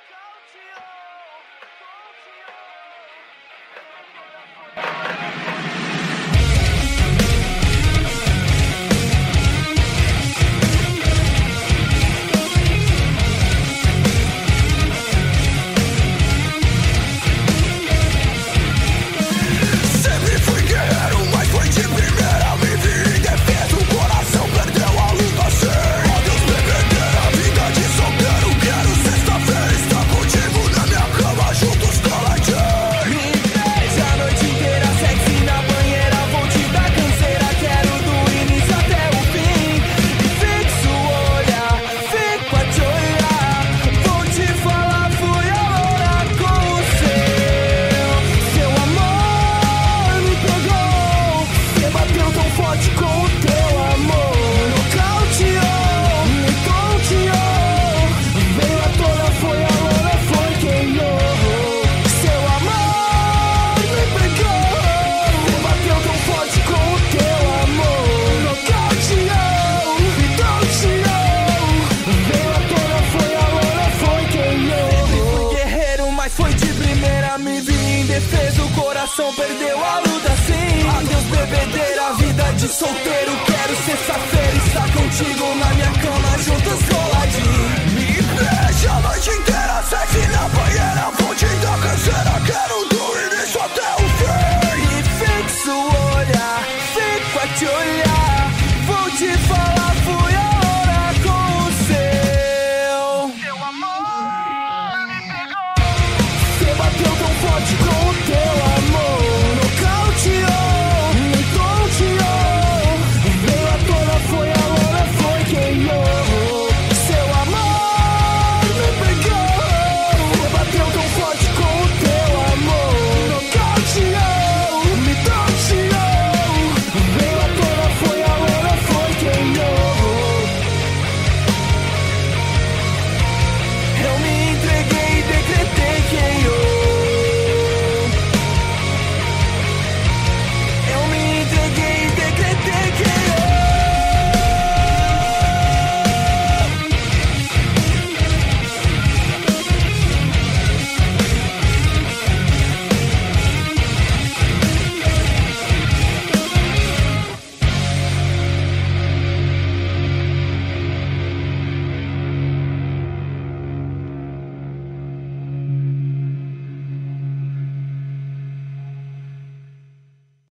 coração perdeu a luta sim. Adeus bebedeira, vida de solteiro. Quero sexta-feira estar contigo na minha cama Juntos coladinho. Me beija a noite inteira, sexy na banheira Vou